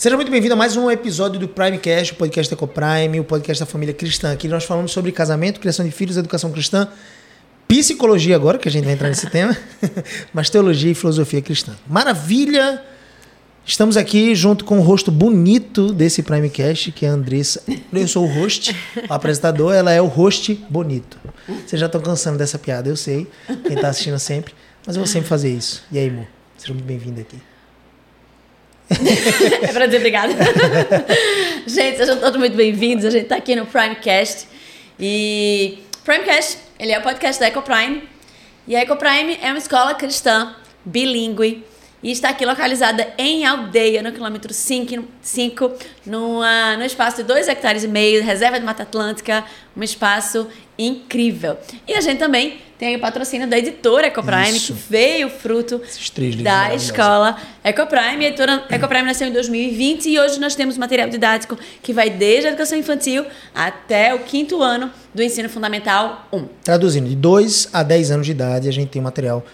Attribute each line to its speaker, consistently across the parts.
Speaker 1: Seja muito bem-vindo a mais um episódio do Primecast, o podcast Ecoprime, o podcast da família cristã. Aqui nós falamos sobre casamento, criação de filhos, educação cristã, psicologia agora, que a gente vai entrar nesse tema, mas teologia e filosofia cristã. Maravilha! Estamos aqui junto com o rosto bonito desse Primecast, que é a Andressa. Eu sou o host, o apresentador, ela é o host bonito. Vocês já estão cansando dessa piada, eu sei, quem está assistindo sempre, mas eu vou sempre fazer isso. E aí, amor? Seja muito bem-vindo aqui.
Speaker 2: é para dizer obrigada. gente, sejam todos muito bem-vindos. A gente está aqui no Primecast. E Primecast, ele é o podcast da EcoPrime. E a EcoPrime é uma escola cristã bilíngue e está aqui localizada em Aldeia, no quilômetro 5, 5 numa, no espaço de 2 hectares e meio, reserva de Mata Atlântica, um espaço incrível. E a gente também tem o patrocínio da editora Ecoprime, Isso. que veio fruto da escola Ecoprime. A editora Ecoprime nasceu em 2020 e hoje nós temos material didático que vai desde a educação infantil até o quinto ano do ensino fundamental 1.
Speaker 1: Traduzindo, de 2 a 10 anos de idade, a gente tem material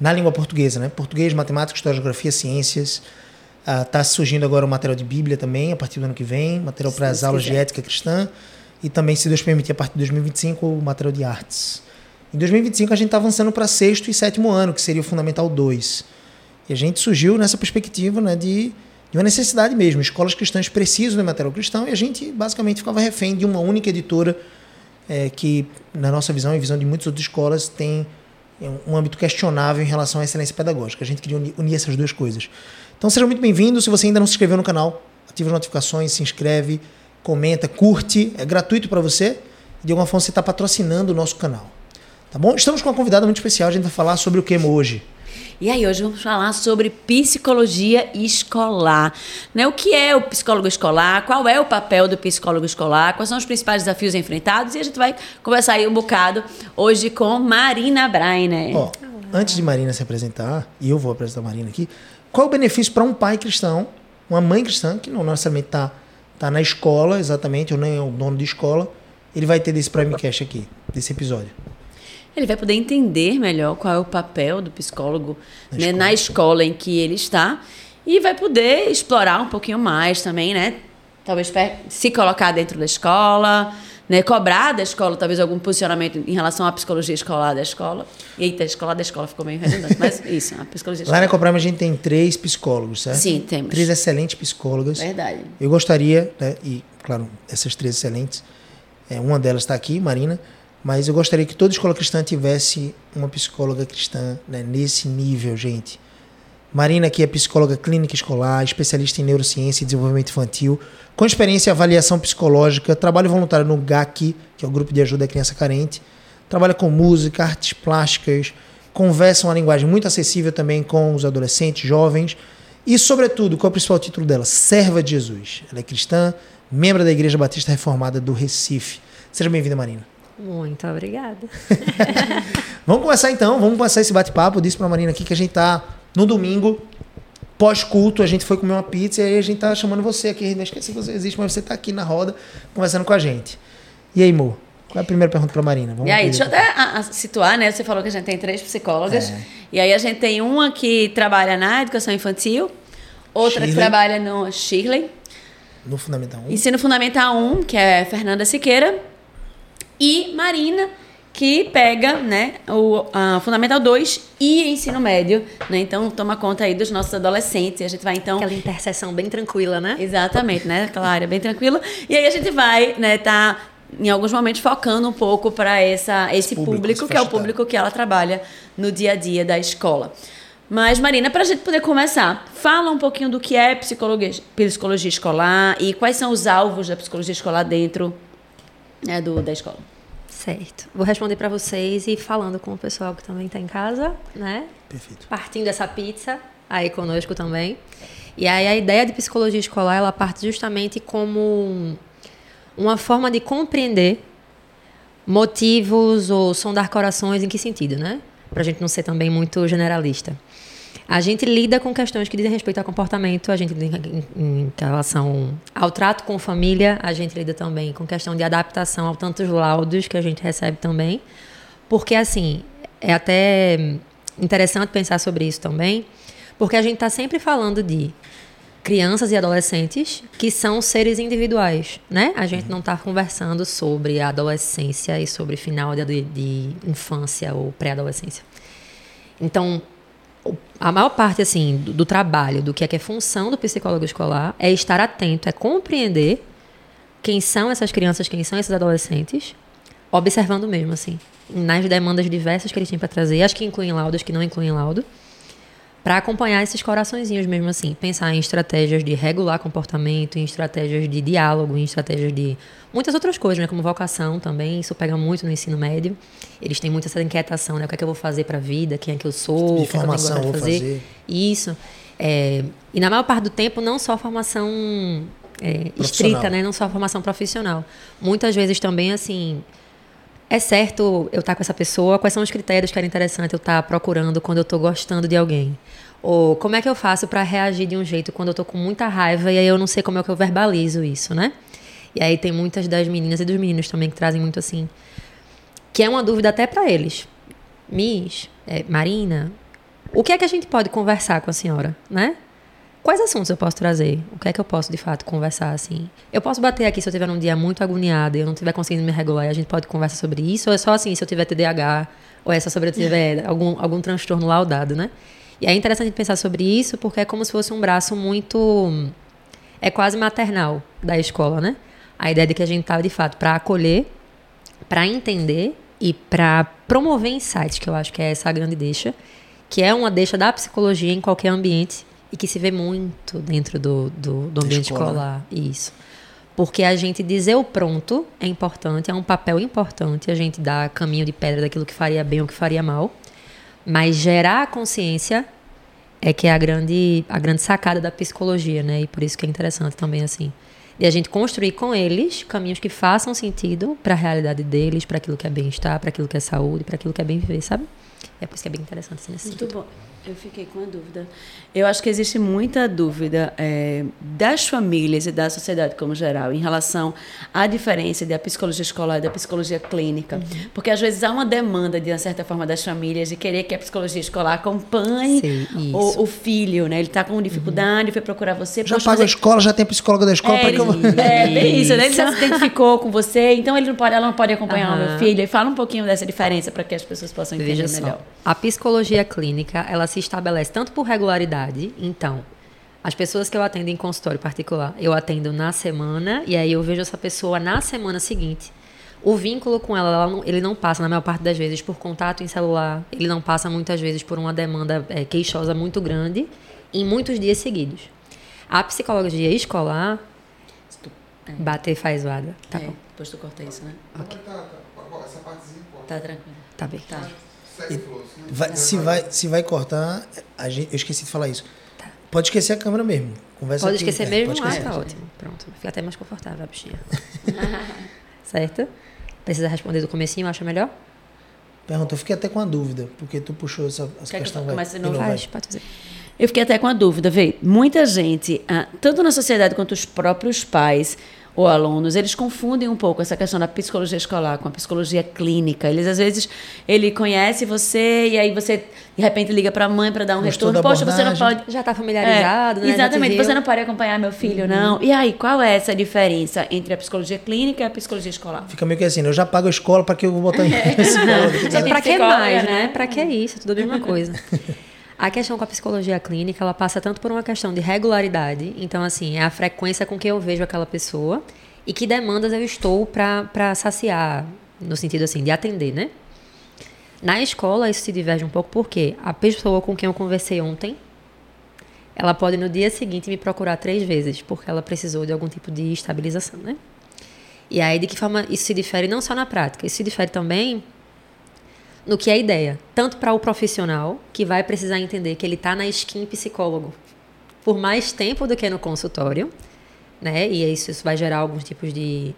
Speaker 1: na língua portuguesa, né? Português, matemática, história, geografia, ciências. Está uh, surgindo agora o material de Bíblia também, a partir do ano que vem, material para as aulas quiser. de ética cristã. E também, se Deus permitir, a partir de 2025, o material de artes. Em 2025, a gente está avançando para sexto e sétimo ano, que seria o Fundamental 2. E a gente surgiu nessa perspectiva né, de, de uma necessidade mesmo. Escolas cristãs precisam de material cristão e a gente basicamente ficava refém de uma única editora é, que, na nossa visão e visão de muitas outras escolas, tem um âmbito questionável em relação à excelência pedagógica. A gente queria unir, unir essas duas coisas. Então seja muito bem-vindo. Se você ainda não se inscreveu no canal, ative as notificações, se inscreve, comenta, curte. É gratuito para você. De alguma forma você está patrocinando o nosso canal. Tá bom? Estamos com uma convidada muito especial. A gente vai falar sobre o que hoje.
Speaker 2: E aí, hoje vamos falar sobre psicologia escolar. Né? O que é o psicólogo escolar? Qual é o papel do psicólogo escolar? Quais são os principais desafios enfrentados? E a gente vai conversar aí um bocado hoje com Marina Brainer.
Speaker 1: Ó, antes de Marina se apresentar, e eu vou apresentar a Marina aqui, qual o benefício para um pai cristão, uma mãe cristã, que não necessariamente está tá na escola exatamente, ou nem é o dono de escola, ele vai ter desse Primecast aqui, desse episódio?
Speaker 2: Ele vai poder entender melhor qual é o papel do psicólogo na, né, escola. na escola em que ele está e vai poder explorar um pouquinho mais também, né? Talvez se colocar dentro da escola, né? cobrar da escola talvez algum posicionamento em relação à psicologia escolar da escola. Eita, a escola da escola ficou meio redundante, mas isso, a psicologia
Speaker 1: escolar. Lá na Cobrama a gente tem três psicólogos, certo?
Speaker 2: Sim, temos.
Speaker 1: Três excelentes psicólogas.
Speaker 2: Verdade.
Speaker 1: Eu gostaria, né, e claro, essas três excelentes, é, uma delas está aqui, Marina, mas eu gostaria que toda escola cristã tivesse uma psicóloga cristã né, nesse nível, gente. Marina, que é psicóloga clínica escolar, especialista em neurociência e desenvolvimento infantil, com experiência em avaliação psicológica, trabalho voluntário no GAC, que é o Grupo de Ajuda à Criança Carente, trabalha com música, artes plásticas, conversa uma linguagem muito acessível também com os adolescentes, jovens, e, sobretudo, qual é o principal título dela? Serva de Jesus. Ela é cristã, membro da Igreja Batista Reformada do Recife. Seja bem-vinda, Marina.
Speaker 3: Muito obrigada.
Speaker 1: vamos começar então, vamos começar esse bate-papo. Eu disse pra Marina aqui que a gente tá no domingo, pós-culto, a gente foi comer uma pizza e aí a gente tá chamando você aqui. Não esqueci que você existe, mas você tá aqui na roda conversando com a gente. E aí, Mo? Qual é a primeira pergunta para Marina?
Speaker 2: Vamos e aí, deixa eu até a, a, situar, né? Você falou que a gente tem três psicólogas. É. E aí a gente tem uma que trabalha na educação infantil, outra Shirley. que trabalha no Shirley.
Speaker 1: No Fundamental 1.
Speaker 2: Ensino Fundamental 1, que é Fernanda Siqueira e Marina, que pega né, o Fundamental 2 e ensino médio. Né? Então, toma conta aí dos nossos adolescentes. E a gente vai, então...
Speaker 3: Aquela interseção bem tranquila, né?
Speaker 2: Exatamente, né? Aquela área bem tranquila. E aí a gente vai, né, tá em alguns momentos focando um pouco para essa esse público, público que é o público que ela trabalha no dia a dia da escola. Mas, Marina, para a gente poder começar, fala um pouquinho do que é psicologia, psicologia escolar e quais são os alvos da psicologia escolar dentro né, do, da escola.
Speaker 3: Certo. Vou responder para vocês e falando com o pessoal que também está em casa, né?
Speaker 1: Perfeito.
Speaker 3: Partindo dessa pizza aí conosco também. E aí a ideia de psicologia escolar, ela parte justamente como uma forma de compreender motivos ou sondar corações em que sentido, né? Para a gente não ser também muito generalista. A gente lida com questões que dizem respeito ao comportamento, a gente lida em, em, relação ao trato com família, a gente lida também com questão de adaptação a tantos laudos que a gente recebe também. Porque, assim, é até interessante pensar sobre isso também, porque a gente está sempre falando de crianças e adolescentes que são seres individuais, né? A gente não está conversando sobre a adolescência e sobre final de, de infância ou pré-adolescência. Então, a maior parte assim do, do, trabalho, do que é que é função do psicólogo escolar, é estar atento, é compreender quem são essas crianças, quem são esses adolescentes, observando mesmo assim, nas demandas diversas que eles têm para trazer, as que incluem laudos, que não incluem laudo para acompanhar esses coraçõezinhos mesmo assim. Pensar em estratégias de regular comportamento, em estratégias de diálogo, em estratégias de muitas outras coisas, né? Como vocação também. Isso pega muito no ensino médio. Eles têm muito essa inquietação, né? O que é que eu vou fazer para a vida? Quem é que eu sou? O que, é que eu
Speaker 1: fazer? fazer.
Speaker 3: Isso. É, e na maior parte do tempo, não só formação é, estrita, né? Não só formação profissional. Muitas vezes também, assim é certo eu estar tá com essa pessoa? Quais são os critérios que era interessante eu estar tá procurando quando eu estou gostando de alguém? Ou como é que eu faço para reagir de um jeito quando eu estou com muita raiva e aí eu não sei como é que eu verbalizo isso, né? E aí tem muitas das meninas e dos meninos também que trazem muito assim, que é uma dúvida até para eles. Miss, é, Marina, o que é que a gente pode conversar com a senhora, né? Quais assuntos eu posso trazer? O que é que eu posso, de fato, conversar, assim? Eu posso bater aqui se eu estiver num dia muito agoniada e eu não estiver conseguindo me regular e a gente pode conversar sobre isso? Ou é só assim, se eu tiver TDAH? Ou é só sobre eu tiver algum, algum transtorno laudado, né? E é interessante pensar sobre isso porque é como se fosse um braço muito... É quase maternal da escola, né? A ideia de que a gente está, de fato, para acolher, para entender e para promover insights, que eu acho que é essa a grande deixa, que é uma deixa da psicologia em qualquer ambiente e que se vê muito dentro do, do, do ambiente Escola. escolar. Isso. Porque a gente dizer o pronto é importante, é um papel importante, a gente dá caminho de pedra daquilo que faria bem ou que faria mal. Mas gerar a consciência é que é a grande, a grande sacada da psicologia, né? E por isso que é interessante também, assim. E a gente construir com eles caminhos que façam sentido para a realidade deles, para aquilo que é bem-estar, para aquilo que é saúde, para aquilo que é bem viver, sabe? É por isso que é bem interessante assim, nesse
Speaker 2: Muito
Speaker 3: sentido.
Speaker 2: bom. Eu fiquei com a dúvida. Eu acho que existe muita dúvida é, das famílias e da sociedade como geral em relação à diferença da psicologia escolar e da psicologia clínica. Uhum. Porque às vezes há uma demanda, de uma certa forma, das famílias de querer que a psicologia escolar acompanhe Sim, o, o, filho, né? Ele está com dificuldade, uhum. foi procurar você.
Speaker 1: Já paga a escola, já tem psicóloga da escola.
Speaker 2: É, eu... é bem isso, né? Ele já se identificou com você, então ele não pode, ela não pode acompanhar uhum. o meu filho. E fala um pouquinho dessa diferença para que as pessoas possam entender Veja melhor. Só.
Speaker 3: A psicologia clínica, ela se estabelece tanto por regularidade, então, as pessoas que eu atendo em consultório particular, eu atendo na semana e aí eu vejo essa pessoa na semana seguinte. O vínculo com ela, ela não, ele não passa, na maior parte das vezes, por contato em celular, ele não passa muitas vezes por uma demanda é, queixosa muito grande em muitos dias seguidos. A psicologia escolar. Tu, é. Bater faz zoada. Tá é, bom.
Speaker 2: Depois tu corta isso, né?
Speaker 4: Ok. Tá, tá, tá, essa partezinha
Speaker 2: Tá tranquilo.
Speaker 3: Tá bem.
Speaker 2: Tá.
Speaker 1: Vai, se, vai, se vai cortar, a gente, eu esqueci de falar isso. Tá. Pode esquecer a câmera mesmo. Conversa
Speaker 3: pode
Speaker 1: aqui,
Speaker 3: esquecer é, mesmo? Pode esquecer. Ah, tá ótimo. Pronto. Fica até mais confortável a bichinha. certo? Precisa responder do comecinho, acha melhor?
Speaker 1: Pergunta, eu fiquei até com a dúvida, porque tu puxou essa, essa Quer questão.
Speaker 2: Que eu não faz, pode fazer. Eu fiquei até com a dúvida, vê, muita gente, ah, tanto na sociedade quanto os próprios pais, ou alunos, eles confundem um pouco essa questão da psicologia escolar com a psicologia clínica. Eles às vezes ele conhece você e aí você de repente liga para a mãe para dar um Gostou retorno. Poxa, você não pode
Speaker 3: já está familiarizado, é,
Speaker 2: né? Exatamente. Você não pode acompanhar meu filho, uhum. não. E aí, qual é essa diferença entre a psicologia clínica e a psicologia escolar?
Speaker 1: Fica meio que assim, eu já pago a escola para que eu vou botar em
Speaker 3: é. psicólogo. É, para que mais, né? né? Para que isso? Tudo a mesma coisa. A questão com a psicologia clínica, ela passa tanto por uma questão de regularidade, então, assim, é a frequência com que eu vejo aquela pessoa e que demandas eu estou para saciar, no sentido, assim, de atender, né? Na escola, isso se diverge um pouco porque a pessoa com quem eu conversei ontem, ela pode no dia seguinte me procurar três vezes, porque ela precisou de algum tipo de estabilização, né? E aí, de que forma isso se difere não só na prática, isso se difere também no que é a ideia. Tanto para o profissional, que vai precisar entender que ele está na skin psicólogo por mais tempo do que no consultório, né? E isso, isso vai gerar alguns tipos de,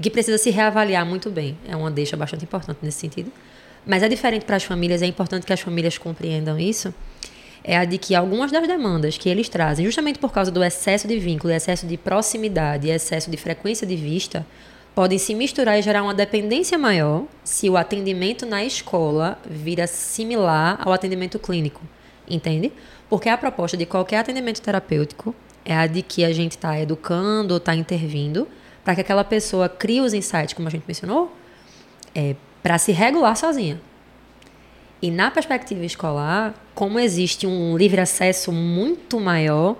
Speaker 3: que precisa se reavaliar muito bem. É uma deixa bastante importante nesse sentido. Mas é diferente para as famílias, é importante que as famílias compreendam isso. É a de que algumas das demandas que eles trazem, justamente por causa do excesso de vínculo, excesso de proximidade, excesso de frequência de vista, podem se misturar e gerar uma dependência maior se o atendimento na escola vira similar ao atendimento clínico, entende? Porque a proposta de qualquer atendimento terapêutico é a de que a gente está educando ou está intervindo para que aquela pessoa crie os insights, como a gente mencionou, é, para se regular sozinha. E na perspectiva escolar, como existe um livre acesso muito maior,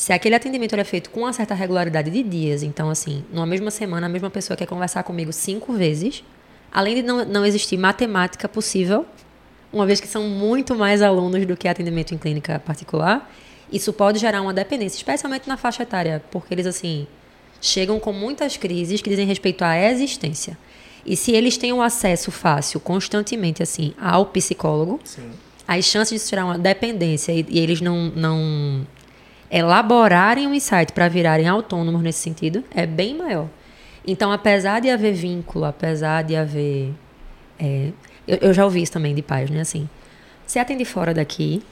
Speaker 3: se aquele atendimento é feito com uma certa regularidade de dias, então, assim, numa mesma semana, a mesma pessoa quer conversar comigo cinco vezes, além de não, não existir matemática possível, uma vez que são muito mais alunos do que atendimento em clínica particular, isso pode gerar uma dependência, especialmente na faixa etária, porque eles, assim, chegam com muitas crises que dizem respeito à existência. E se eles têm um acesso fácil, constantemente, assim, ao psicólogo,
Speaker 1: Sim.
Speaker 3: as chances de se tirar uma dependência e, e eles não, não elaborarem um insight para virarem autônomos nesse sentido é bem maior. Então, apesar de haver vínculo, apesar de haver. é, eu, eu já ouvi isso também de pais, né? Assim, você atende fora daqui.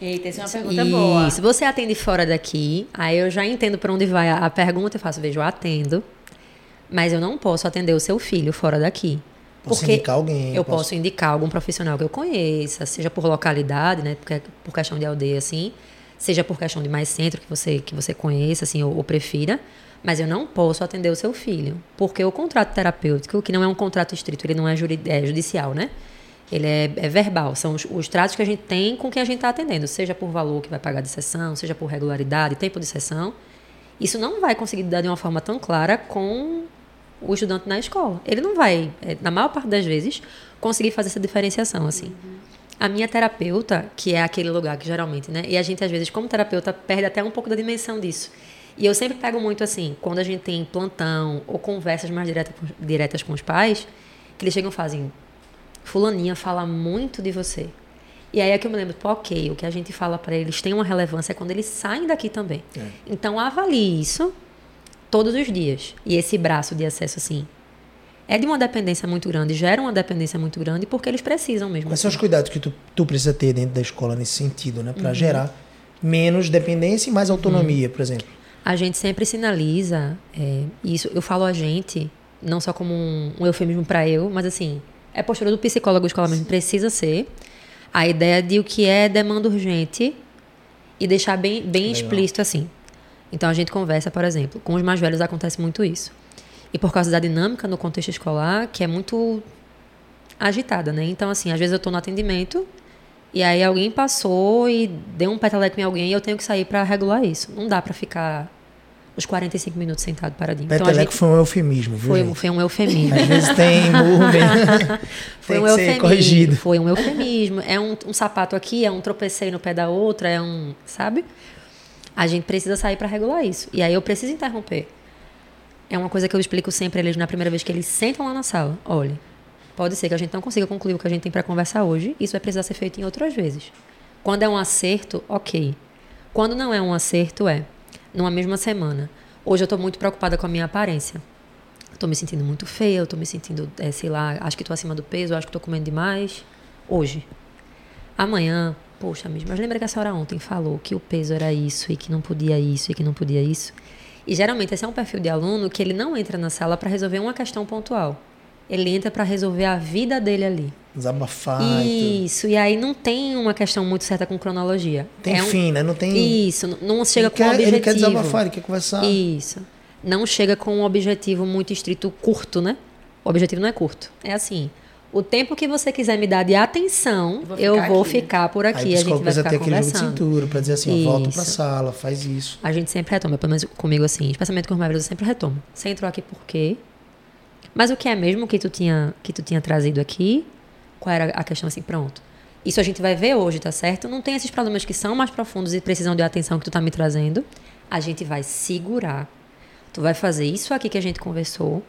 Speaker 2: Eita, essa é uma pergunta boa.
Speaker 3: Se você atende fora daqui, aí eu já entendo para onde vai a, a pergunta e faço, veja, eu atendo, mas eu não posso atender o seu filho fora daqui.
Speaker 1: Posso
Speaker 3: porque
Speaker 1: indicar alguém,
Speaker 3: Eu
Speaker 1: posso-
Speaker 3: posso indicar algum profissional que eu conheça, seja por localidade, né? Porque, por questão de aldeia, assim, seja por questão de mais centro que você, que você conheça, assim, ou, ou prefira. Mas eu não posso atender o seu filho. Porque o contrato terapêutico, que não é um contrato estrito, ele não é, juri- é judicial, né? Ele é, é verbal. São os, os tratos que a gente tem com quem a gente está atendendo. Seja por valor que vai pagar de sessão, seja por regularidade, tempo de sessão. Isso não vai conseguir dar de uma forma tão clara com o estudante na escola. Ele não vai, é, na maior parte das vezes, conseguir fazer essa diferenciação, assim. A minha terapeuta, que é aquele lugar que geralmente, né? E a gente, às vezes, como terapeuta, perde até um pouco da dimensão disso. E eu sempre pego muito assim, quando a gente tem plantão ou conversas mais direta, diretas com os pais, que eles chegam e fazem, fulaninha fala muito de você. E aí é que eu me lembro, pô, ok, o que a gente fala para eles tem uma relevância quando eles saem daqui também. Então avalie isso todos os dias. E esse braço de acesso, assim, é de uma dependência muito grande, gera uma dependência muito grande porque eles precisam mesmo.
Speaker 1: Quais são os cuidados que tu, tu precisa ter dentro da escola nesse sentido, né?
Speaker 3: Uhum.
Speaker 1: Para gerar menos dependência e mais autonomia, por exemplo.
Speaker 3: A gente sempre sinaliza, é, isso eu falo a gente, não só como um, um eufemismo para eu, mas assim, é postura do psicólogo escolar mesmo, precisa ser a ideia de o que é demanda urgente e deixar bem, bem
Speaker 1: Legal.
Speaker 3: explícito assim. Então a gente conversa, por exemplo, com os mais velhos acontece muito isso. E por causa da dinâmica no contexto escolar, que é muito agitada, né? Então, assim, às vezes eu estou no atendimento e aí alguém passou e deu um peteleco em alguém e eu tenho que sair para regular isso. Não dá para ficar os 45 minutos sentado paradinho. Então,
Speaker 1: Peteleco
Speaker 3: gente
Speaker 1: foi um eufemismo, viu?
Speaker 3: foi,
Speaker 1: gente?
Speaker 3: foi um eufemismo.
Speaker 1: Às vezes tem murro mesmo.
Speaker 3: Foi
Speaker 1: tem
Speaker 3: um eufemismo.
Speaker 1: corrigido.
Speaker 3: Foi um eufemismo. É um, um sapato aqui, é um tropecei no pé da outra, é um. Sabe? A gente precisa sair para regular isso. E aí eu preciso interromper. É uma coisa que eu explico sempre a eles na primeira vez que eles sentam lá na sala. Olha, pode ser que a gente não consiga concluir o que a gente tem para conversar hoje. Isso vai precisar ser feito em outras vezes. Quando é um acerto, ok. Quando não é um acerto, é numa mesma semana. Hoje eu estou muito preocupada com a minha aparência. Estou me sentindo muito feia, estou me sentindo, eh, sei lá, acho que estou acima do peso, acho que estou comendo demais. Hoje. Amanhã, poxa, mesmo, mas lembra que a senhora ontem falou que o peso era isso e que não podia isso e que não podia isso? E geralmente esse é um perfil de aluno que ele não entra na sala para resolver uma questão pontual. Ele entra para resolver a vida dele ali.
Speaker 1: Desabafar e.
Speaker 3: Isso, e aí não tem uma questão muito certa com cronologia.
Speaker 1: Tem
Speaker 3: É um-
Speaker 1: fim, né? Não tem.
Speaker 3: Isso, não chega
Speaker 1: ele
Speaker 3: com um
Speaker 1: quer,
Speaker 3: objetivo.
Speaker 1: Ele quer desabafar, ele quer conversar.
Speaker 3: Isso. Não chega com um objetivo muito estrito, curto, né? O objetivo não é curto. É assim. O tempo que você quiser me dar de atenção,
Speaker 2: Eu vou
Speaker 3: eu
Speaker 2: ficar
Speaker 3: vou
Speaker 2: aqui.
Speaker 3: ficar por
Speaker 1: Aí
Speaker 3: aqui.
Speaker 1: o
Speaker 3: A gente vai ficar
Speaker 1: ter aquele jogo de
Speaker 3: conversando.
Speaker 1: cintura pra dizer assim, ó, volta pra
Speaker 3: Isso.
Speaker 1: sala, faz isso.
Speaker 3: A gente sempre retoma, pelo menos comigo assim, especialmente com os velhos, eu sempre retomo. Você entrou aqui por quê? Mas o que é mesmo que tu tinha, que tu tinha trazido aqui? Qual era a questão assim, pronto. Isso a gente vai ver hoje, tá certo? Não tem esses problemas que são mais profundos e precisam de atenção que tu tá me trazendo. A gente vai segurar. Tu vai fazer isso aqui que a gente conversou.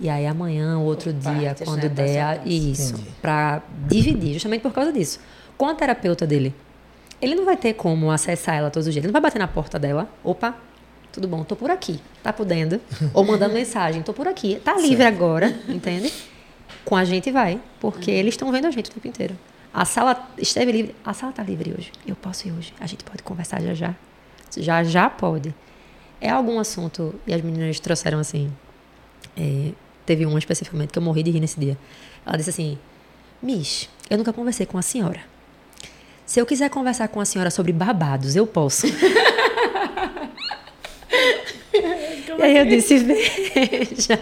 Speaker 3: E aí amanhã, outro dia, quando der,
Speaker 2: passo.
Speaker 3: isso. Pra dividir, justamente por causa disso. Com a terapeuta dele, ele não vai ter como acessar ela todos os dias. Ele não vai bater na porta dela. Opa, tudo bom, tô por aqui. Tá podendo? Ou mandando mensagem, tô por aqui. Tá livre agora, entende? Com a gente vai, porque eles estão vendo a gente o tempo inteiro. A sala esteve livre. A sala tá livre hoje. Eu posso ir hoje. A gente pode conversar já já. Já já pode. É algum assunto, e as meninas trouxeram assim. É, teve uma especificamente que eu morri de rir nesse dia. Ela disse assim: Miss, eu nunca conversei com a senhora. Se eu quiser conversar com a senhora sobre babados, eu posso. e aí eu disse, veja.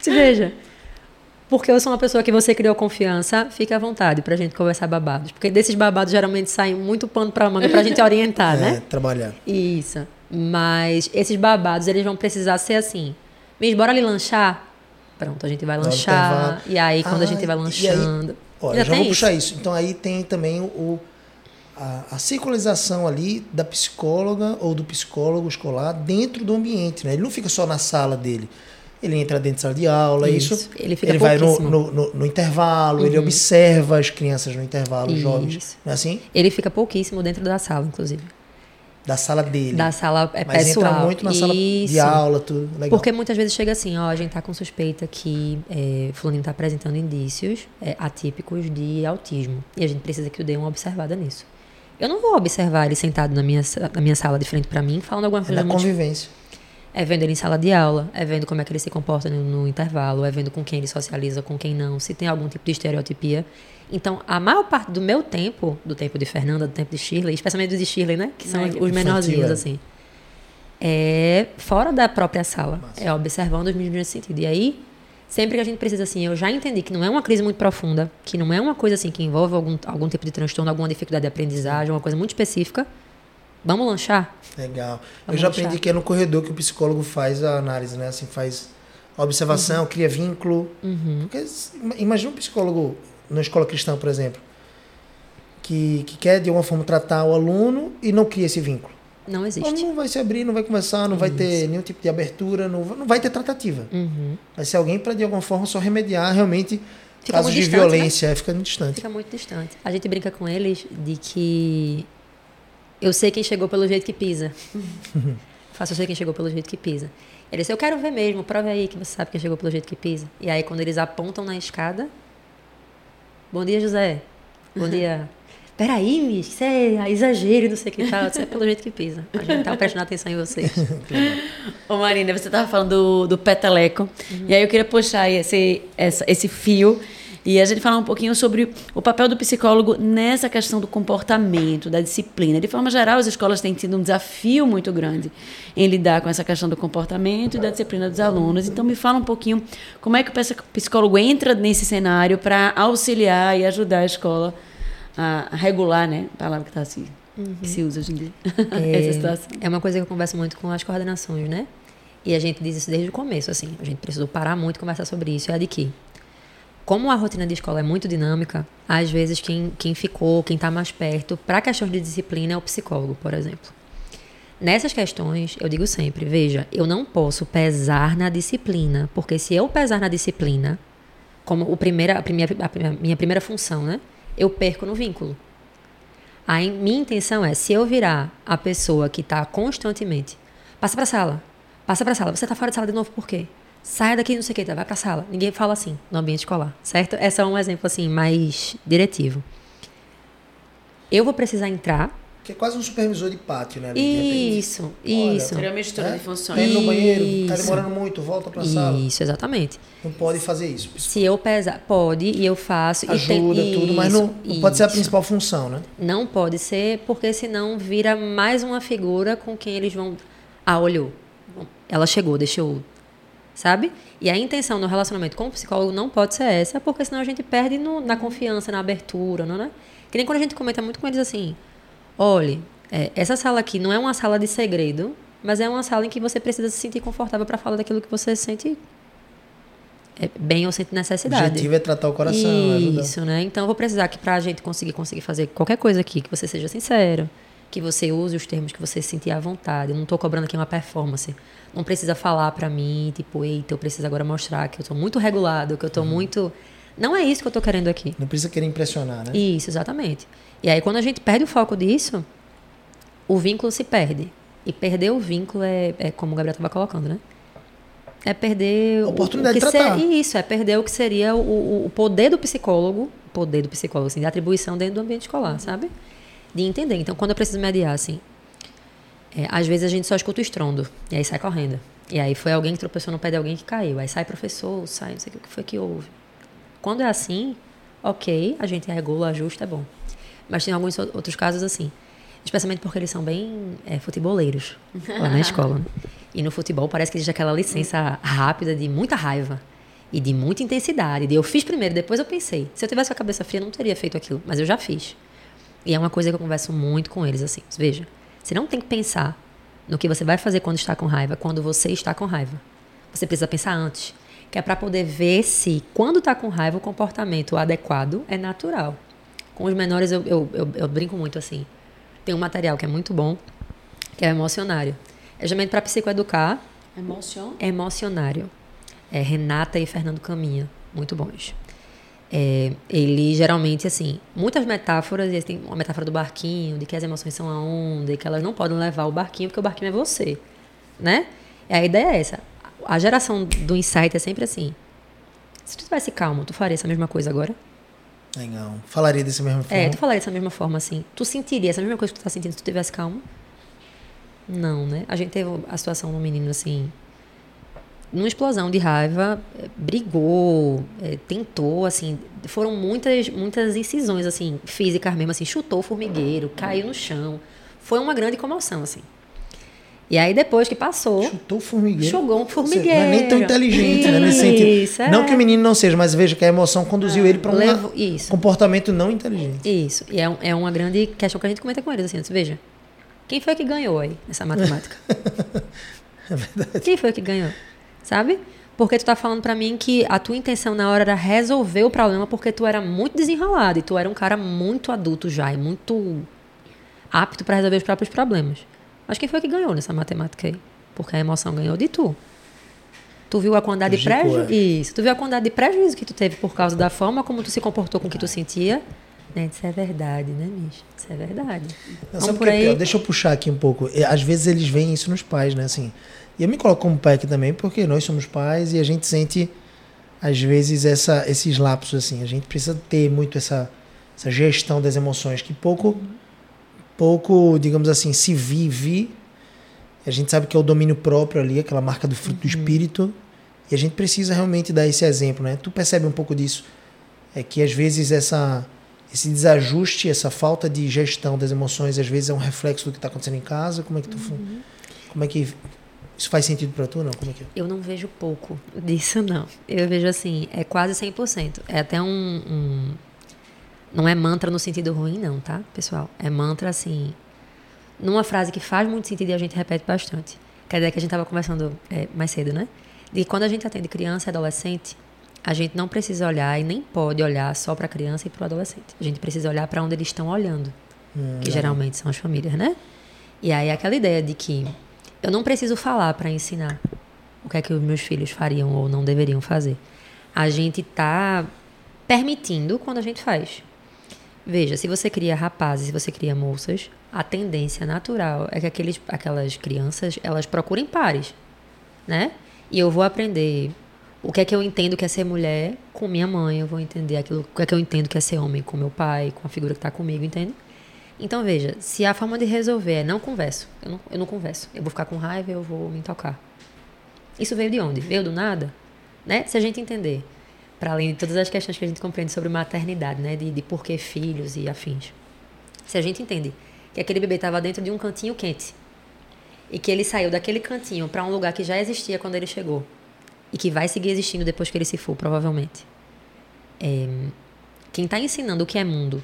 Speaker 3: Se veja. Porque eu sou uma pessoa que você criou confiança, fique à vontade pra gente conversar babados. Porque desses babados geralmente saem muito pano pra manga pra gente orientar,
Speaker 1: É,
Speaker 3: né?
Speaker 1: trabalhar.
Speaker 3: Isso. Mas esses babados, eles vão precisar ser assim. Miss, bora ali lanchar? Pronto, a gente vai lanchar. E aí, quando
Speaker 1: Ah,
Speaker 3: a gente vai
Speaker 1: aí-
Speaker 3: lanchando.
Speaker 1: Olha, já vou
Speaker 3: tem
Speaker 1: puxar isso. Então aí tem também o, a, a circularização ali da psicóloga ou do psicólogo escolar dentro do ambiente, né? Ele não fica só na sala dele. Ele entra dentro da sala de aula, isso.
Speaker 3: Isso, ele fica
Speaker 1: vai no.
Speaker 3: Uhum.
Speaker 1: no, no- no intervalo, ele observa as crianças no intervalo, os jovens.
Speaker 3: Isso.
Speaker 1: Não é assim?
Speaker 3: Ele fica pouquíssimo dentro da sala, inclusive.
Speaker 1: Da sala dele.
Speaker 3: Da sala é,
Speaker 1: Mas
Speaker 3: pessoal.
Speaker 1: entra muito na sala de
Speaker 3: Isso.
Speaker 1: aula, tudo. Legal.
Speaker 3: Porque muitas vezes chega assim, ó, a gente tá com suspeita que é, fulaninho tá apresentando indícios é, atípicos de autismo. E a gente precisa que eu dê uma observada nisso. Eu não vou observar ele sentado na minha, na minha sala de frente pra mim, falando alguma
Speaker 1: é
Speaker 3: coisa
Speaker 1: na
Speaker 3: muito
Speaker 1: convivência.
Speaker 3: É vendo ele em sala de aula, é vendo como é que ele se comporta no, no intervalo, é vendo com quem ele socializa, com quem não, se tem algum tipo de estereotipia. Então, a maior parte do meu tempo, do tempo de Fernanda, do tempo de Shirley, especialmente do de Shirley, né? Que são
Speaker 2: É,
Speaker 3: os menorzinhos,
Speaker 1: é.
Speaker 3: assim. É fora da própria sala. É observando os meninos nesse sentido. E aí, sempre que a gente precisa, assim, eu já entendi que não é uma crise muito profunda, que não é uma coisa, assim, que envolve algum, algum tipo de transtorno, alguma dificuldade de aprendizagem, uma coisa muito específica. Vamos lanchar?
Speaker 1: Legal. Eu
Speaker 3: Vamos
Speaker 1: já
Speaker 3: lanchar.
Speaker 1: aprendi que é no corredor que o psicólogo faz a análise, né? Assim, faz a observação, cria vínculo.
Speaker 3: Uhum.
Speaker 1: Porque ima- imagina um psicólogo na escola cristã, por exemplo, que, que quer de alguma forma tratar o aluno e não cria esse vínculo.
Speaker 3: Não existe.
Speaker 1: não vai se abrir, não vai conversar, não vai ter nenhum tipo de abertura, não, vai- não vai ter tratativa.
Speaker 3: Uhum.
Speaker 1: Vai ser alguém para de alguma forma só remediar realmente
Speaker 3: Fica
Speaker 1: casos de
Speaker 3: distante, né?
Speaker 1: violência, é, fica muito distante.
Speaker 3: Fica muito distante. A gente brinca com eles de que eu sei quem chegou pelo jeito que pisa. Faço eu sei quem chegou pelo jeito que pisa. Ele disse, eu quero ver mesmo, prove aí que você sabe quem chegou pelo jeito que pisa. E aí, quando eles apontam na escada, bom dia, José. Bom dia. Peraí, Miss, isso é exagero, não sei o que tal. Isso é pelo jeito que pisa. A gente tá prestando atenção em vocês.
Speaker 2: Ô Marina, você estava falando do, do peteleco. E aí eu queria puxar esse, essa- esse fio e a gente falar um pouquinho sobre o papel do psicólogo nessa questão do comportamento, da disciplina. De forma geral, as escolas têm tido um desafio muito grande em lidar com essa questão do comportamento e da disciplina dos alunos. Então, me fala um pouquinho como é que o psic- psicólogo entra nesse cenário para auxiliar e ajudar a escola a regular, né? A palavra que está assim, que se usa hoje em dia. essa situação.
Speaker 3: É uma coisa que eu converso muito com as coordenações, né? E a gente diz isso desde o começo, assim. A gente precisou parar muito e conversar sobre isso. É a de que, como a rotina de escola é muito dinâmica, às vezes quem, quem ficou, quem está mais perto, para questões de disciplina é o psicólogo, por exemplo. Nessas questões, eu digo sempre, veja, eu não posso pesar na disciplina, porque se eu pesar na disciplina, como o primeira, a, primeira, a minha primeira função, né? Eu perco no vínculo. A in- minha intenção é, se eu virar a pessoa que está constantemente, passa para a sala, passa para a sala, você está fora da sala de novo por quê? Sai daqui, não sei o que, tá, vai para a sala. Ninguém fala assim no ambiente escolar, certo? Esse é um exemplo assim mais diretivo. Eu vou precisar entrar.
Speaker 1: Que é quase um supervisor de pátio, né? ali.
Speaker 3: Isso,
Speaker 1: Olha,
Speaker 3: isso.
Speaker 2: Seria uma mistura
Speaker 1: É?
Speaker 2: de funções.
Speaker 1: indo no banheiro, tá
Speaker 3: Isso.
Speaker 1: demorando muito, volta pra sala.
Speaker 3: Isso, exatamente.
Speaker 1: Não pode fazer isso.
Speaker 3: Se eu pesar, pode e eu faço. e tem-
Speaker 1: Ajuda, tudo, mas não,
Speaker 3: Isso,
Speaker 1: não pode ser a
Speaker 3: isso.
Speaker 1: principal função, né?
Speaker 3: Não pode ser, porque senão vira mais uma figura com quem eles vão. Ah, olhou. Ela chegou, deixa eu. Sabe? E a intenção no relacionamento com o psicólogo não pode ser essa, porque senão a gente perde no- na confiança, na abertura, não é? Que nem quando a gente comenta muito com eles assim: olhe, é, essa sala aqui não é uma sala de segredo, mas é uma sala em que você precisa se sentir confortável para falar daquilo que você sente é, bem ou sente
Speaker 1: O
Speaker 3: necessidade.
Speaker 1: objetivo é tratar o coração, é ajudar.
Speaker 3: Isso, né? Então eu vou precisar que pra gente conseguir conseguir fazer qualquer coisa aqui, que você seja sincero, que você use os termos que você se sentir à vontade. Eu não tô cobrando aqui uma performance. Não precisa falar pra mim, tipo, eita, eu preciso agora mostrar que eu tô muito regulado, que eu
Speaker 1: Uhum.
Speaker 3: tô muito. Não é isso que eu tô querendo aqui.
Speaker 1: Não precisa querer impressionar, né?
Speaker 3: Isso, exatamente. E aí, quando a gente perde o foco disso, o vínculo se perde. E perder o vínculo é, é como o Gabriel estava colocando, né? É perder o-
Speaker 1: Oportunidade
Speaker 3: o que
Speaker 1: de tratar.
Speaker 3: ser- Isso, é perder o que seria o, o- o poder do psicólogo, poder do psicólogo, assim, de atribuição dentro do ambiente escolar, sabe? De entender. Então, quando eu preciso mediar, assim, é, às vezes a gente só escuta o estrondo, e aí sai correndo. E aí foi alguém que tropeçou no pé de alguém que caiu. Aí sai professor, sai não sei o que foi que houve. Quando é assim, ok, a gente regula, ajusta, é bom. Mas tem alguns outros casos assim. Especialmente porque eles são bem é, futeboleiros lá na escola. né? E no futebol parece que existe aquela licença rápida de muita raiva e de muita intensidade. De eu fiz primeiro, depois eu pensei. Se eu tivesse a cabeça fria, eu não teria feito aquilo. Mas eu já fiz. E é uma coisa que eu converso muito com eles, assim. Veja, você não tem que pensar no que você vai fazer quando está com raiva, quando você está com raiva. Você precisa pensar antes. Que é para poder ver se, quando está com raiva, o comportamento adequado é natural. Com os menores, eu, eu, eu, eu brinco muito assim. Tem um material que é muito bom, que é o emocionário. É geralmente para psicoeducar,
Speaker 2: Emocion.
Speaker 3: emocionário. É Renata e Fernando Caminha, muito bons. É, ele geralmente, assim, muitas metáforas, e tem uma metáfora do barquinho, de que as emoções são a onda, e que elas não podem levar o barquinho, porque o barquinho é você, né? E a ideia é essa. A geração do insight é sempre assim. Se tu tivesse calmo, tu faria essa mesma coisa agora?
Speaker 1: Legal. Falaria dessa mesma forma.
Speaker 3: É, tu falaria dessa mesma forma, assim. Tu sentiria essa mesma coisa que tu tá sentindo se tu tivesse calmo? Não, né? A gente teve a situação do menino, assim, numa explosão de raiva, eh, brigou, eh, tentou, assim, foram muitas, muitas incisões, assim, físicas mesmo, assim, chutou o formigueiro, caiu no chão. Foi uma grande comoção, assim. E aí, depois que passou,
Speaker 1: Chutou o formigueiro.
Speaker 3: Jogou um formigueiro.
Speaker 1: Não é nem tão inteligente, né? Nesse sentido.
Speaker 3: Isso, é.
Speaker 1: Não que o menino não seja, mas veja que a emoção conduziu ele para um
Speaker 3: isso.
Speaker 1: comportamento não inteligente.
Speaker 3: Isso. E é, é uma grande questão que a gente comenta com eles, assim, antes. veja, quem foi que ganhou aí nessa matemática?
Speaker 1: É verdade.
Speaker 3: Quem foi que ganhou? Sabe? Porque tu tá falando pra mim que a tua intenção na hora era resolver o problema porque tu era muito desenrolado e tu era um cara muito adulto já e muito apto pra resolver os próprios problemas. Mas quem foi que ganhou nessa matemática aí? Porque a emoção ganhou de tu. Tu viu a quantidade de prejuízo?
Speaker 1: é.
Speaker 3: Isso. Tu viu a quantidade de prejuízo que tu teve por causa da forma como tu se comportou com o que tu sentia? Né? Isso é verdade, né, Misha? Isso é verdade.
Speaker 1: Não,
Speaker 3: Vamos
Speaker 1: o
Speaker 3: por
Speaker 1: é
Speaker 3: aí.
Speaker 1: Deixa eu puxar aqui um pouco. É, Às vezes eles veem isso nos pais, né? Assim, e eu me coloco como pai aqui também, porque nós somos pais e a gente sente, às vezes, essa, esses lapsos, assim. A gente precisa ter muito essa, essa gestão das emoções, que pouco, pouco, digamos assim, se vive. A gente sabe que é o domínio próprio ali, aquela marca do fruto do espírito. E a gente precisa realmente dar esse exemplo, né? Tu percebe um pouco disso? É que às vezes essa esse desajuste, essa falta de gestão das emoções, às vezes é um reflexo do que está acontecendo em casa. Como é que tu, fu- como é que isso faz sentido para tu, não? Como é que é?
Speaker 3: Eu não vejo pouco disso, não. Eu vejo assim, é quase 100%. É até um, um- Não é mantra no sentido ruim, não, tá, pessoal? É mantra, assim. Numa frase que faz muito sentido e a gente repete bastante. Que é a ideia que a gente estava conversando é, mais cedo, né? De quando a gente atende criança e adolescente, a gente não precisa olhar e nem pode olhar só para a criança e para o adolescente. A gente precisa olhar para onde eles estão olhando
Speaker 1: Hum,
Speaker 3: que geralmente são as famílias, né? E aí aquela ideia de que eu não preciso falar para ensinar o que é que os meus filhos fariam ou não deveriam fazer. A gente tá permitindo quando a gente faz. Veja, se você cria rapazes, se você cria moças, a tendência natural é que aqueles, aquelas crianças elas procurem pares, né? E eu vou aprender o que é que eu entendo que é ser mulher com minha mãe, eu vou entender aquilo, o que é que eu entendo que é ser homem com meu pai, com a figura que está comigo, entende? Então veja, se a forma de resolver é não converso, eu não, eu não converso, eu vou ficar com raiva, eu vou me tocar. Isso veio de onde? Veio do nada? Né? Se a gente entender, para além de todas as questões que a gente compreende sobre maternidade, né? De, de por que filhos e afins. Se a gente entende que aquele bebê estava dentro de um cantinho quente e que ele saiu daquele cantinho para um lugar que já existia quando ele chegou e que vai seguir existindo depois que ele se for, provavelmente. É, quem está ensinando o que é mundo,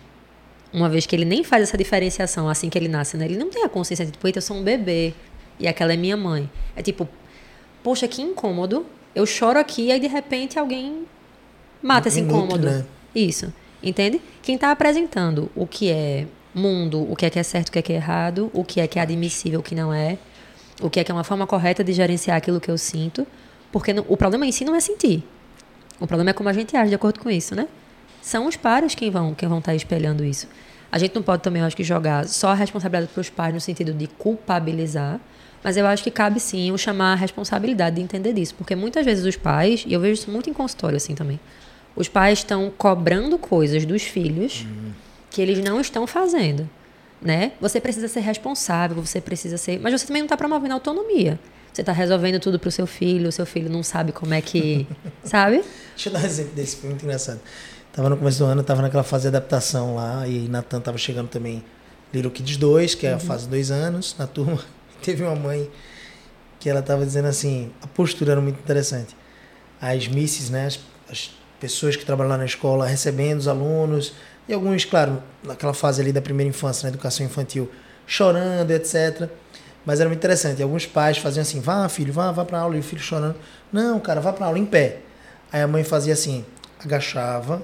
Speaker 3: uma vez que ele nem faz essa diferenciação assim que ele nasce, né? Ele não tem a consciência de, tipo, eita, eu sou um bebê e aquela é minha mãe. É tipo, poxa, que incômodo. Eu choro aqui e aí de repente alguém mata esse incômodo.
Speaker 1: né?
Speaker 3: Isso. Entende? Quem está apresentando o que é mundo, o que é que é certo, o que é que é errado, o que é que é admissível, o que não é, o que é que é uma forma correta de gerenciar aquilo que eu sinto, porque no- o problema em si não é sentir. O problema é como a gente age de acordo com isso, né? São os pares quem vão quem vão estar espelhando isso. A gente não pode também, eu acho que, jogar só a responsabilidade para os pais no sentido de culpabilizar, mas eu acho que cabe sim o chamar a responsabilidade de entender disso, porque muitas vezes os pais, e eu vejo isso muito em consultório assim também, os pais estão cobrando coisas dos filhos que eles não estão fazendo, né? Você precisa ser responsável, você precisa ser, mas você também não está promovendo autonomia. Você está resolvendo tudo para o seu filho, o seu filho não sabe como é que, sabe?
Speaker 1: Deixa eu dar um exemplo desse, foi muito engraçado. Tava no começo do ano, tava naquela fase de adaptação lá, e Natan tava chegando também Little Kids 2, que é a fase dois anos, na turma. Teve uma mãe que ela estava dizendo assim, a postura era muito interessante. As misses, né, as, as pessoas que trabalham lá na escola, recebendo os alunos, e alguns, claro, naquela fase ali da primeira infância, na educação infantil, chorando, etc. Mas era muito interessante. E alguns pais faziam assim: vá, filho, vá, vá para aula. E o filho chorando: não, cara, vá para aula em pé. Aí a mãe fazia assim: agachava,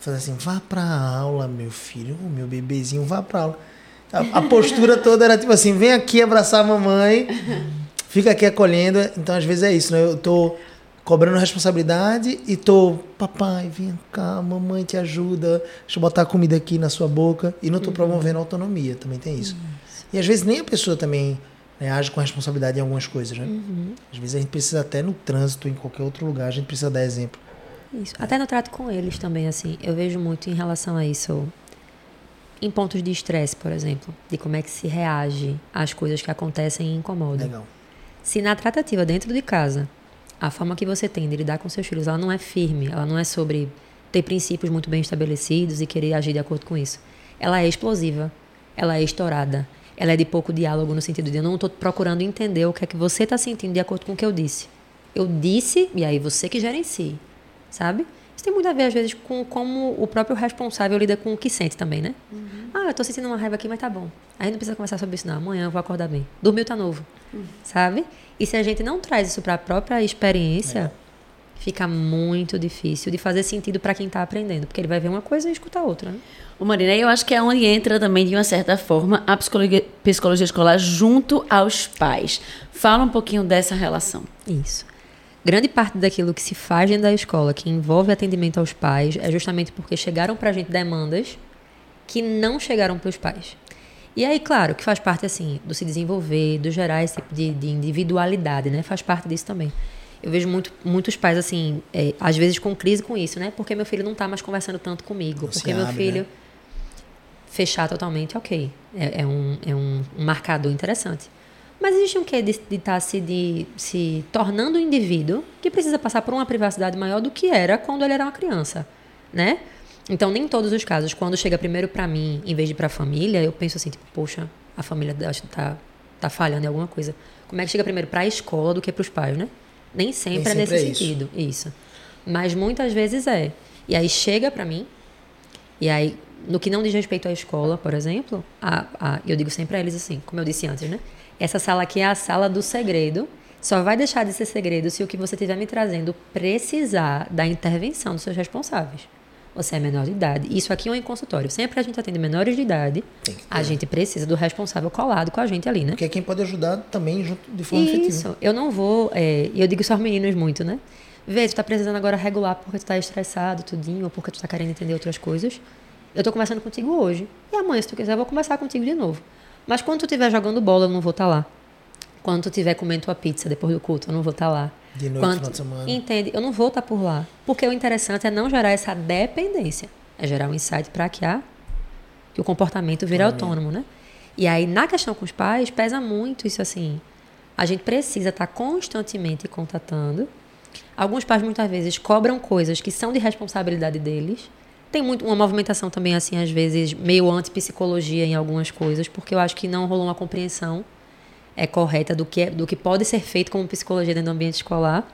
Speaker 1: fazia assim: vá para aula, meu filho, oh, meu bebezinho, vá para aula. A, a postura toda era tipo assim: vem aqui abraçar a mamãe, fica aqui acolhendo. Então, às vezes é isso, né? Eu tô cobrando responsabilidade e tô, papai, vem cá, mamãe te ajuda, deixa eu botar a comida aqui na sua boca. E não tô promovendo autonomia, também tem isso. E às vezes nem a pessoa também né, age com responsabilidade em algumas coisas, né? Às vezes a gente precisa até no trânsito, em qualquer outro lugar, a gente precisa dar exemplo.
Speaker 3: Isso. Até no trato com eles também, assim, eu vejo muito em relação a isso. Em pontos de estresse, por exemplo, de como é que se reage às coisas que acontecem e incomodam.
Speaker 1: Legal.
Speaker 3: Se na tratativa dentro de casa, a forma que você tem de lidar com seus filhos, ela não é firme, ela não é sobre ter princípios muito bem estabelecidos e querer agir de acordo com isso. Ela é explosiva, ela é estourada, ela é de pouco diálogo no sentido de eu não estou procurando entender o que é que você está sentindo de acordo com o que eu disse. Eu disse e aí você que gerencie, sabe? Isso tem muito a ver, às vezes, com como o próprio responsável lida com o que sente também, né? Ah, eu tô sentindo uma raiva aqui, mas tá bom. A gente não precisa conversar sobre isso, não. Amanhã eu vou acordar bem. Dormiu, tá novo. Sabe? E se a gente não traz isso para a própria experiência, fica muito difícil de fazer sentido para quem tá aprendendo. Porque ele vai ver uma coisa e escutar outra, né?
Speaker 2: O Marina, eu acho que é onde entra também, de uma certa forma, a psicologia, psicologia escolar junto aos pais. Fala um pouquinho dessa relação.
Speaker 3: Isso. Grande parte daquilo que se faz dentro da escola, que envolve atendimento aos pais, é justamente porque chegaram para a gente demandas que não chegaram para os pais. E aí, claro, que faz parte, assim, do se desenvolver, do gerar esse tipo de, de individualidade, né? Faz parte disso também. Eu vejo muito, muitos pais, assim, é, às vezes com crise com isso, né? Porque meu filho não está mais conversando tanto comigo.
Speaker 1: Não
Speaker 3: porque meu
Speaker 1: abre,
Speaker 3: filho...
Speaker 1: né?
Speaker 3: Fechar totalmente, ok. É, é um, é um marcador interessante. Mas existe um quê de estar se, de, se tornando um indivíduo que precisa passar por uma privacidade maior do que era quando ele era uma criança, né? Então, nem em todos os casos, quando chega primeiro para mim, em vez de para a família, eu penso assim, tipo, poxa, a família tá, tá falhando em alguma coisa. Como é que chega primeiro para a escola do que para os pais, né? Nem sempre,
Speaker 1: Nem
Speaker 3: é
Speaker 1: sempre
Speaker 3: nesse
Speaker 1: é isso.
Speaker 3: sentido, isso. Mas muitas vezes é. E aí chega para mim, e aí, no que não diz respeito à escola, por exemplo, a, a- eu digo sempre a eles assim, como eu disse antes, né? Essa sala aqui é a sala do segredo. Só vai deixar de ser segredo se o que você estiver me trazendo precisar da intervenção dos seus responsáveis. Você é menor de idade. Isso aqui é um consultório. Sempre a gente atende menores de idade. A gente precisa do responsável colado com a gente ali, né?
Speaker 1: Porque é quem pode ajudar também junto de forma efetiva.
Speaker 3: Isso, eu não vou. é, eu digo isso aos meninos muito, né? Vê, tu tá precisando agora regular porque tu tá estressado, tudinho, ou porque tu tá querendo entender outras coisas. Eu tô conversando contigo hoje. E amanhã, se tu quiser, eu vou conversar contigo de novo. Mas quando tu estiver jogando bola, eu não vou estar lá. Quando tu estiver comendo tua pizza depois do culto, eu não vou estar lá.
Speaker 1: De noite,
Speaker 3: Quando-
Speaker 1: final de semana.
Speaker 3: Entende? Eu não vou estar por lá. Porque o interessante é não gerar essa dependência. É gerar um insight para que, a, que o comportamento vire autônomo, né? E aí, na questão com os pais, pesa muito isso assim. A gente precisa estar constantemente contatando. Alguns pais, muitas vezes, cobram coisas que são de responsabilidade deles. Tem muito uma movimentação também, assim, às vezes, meio anti-psicologia em algumas coisas, porque eu acho que não rolou uma compreensão é correta do que, é- do que pode ser feito como psicologia dentro do ambiente escolar.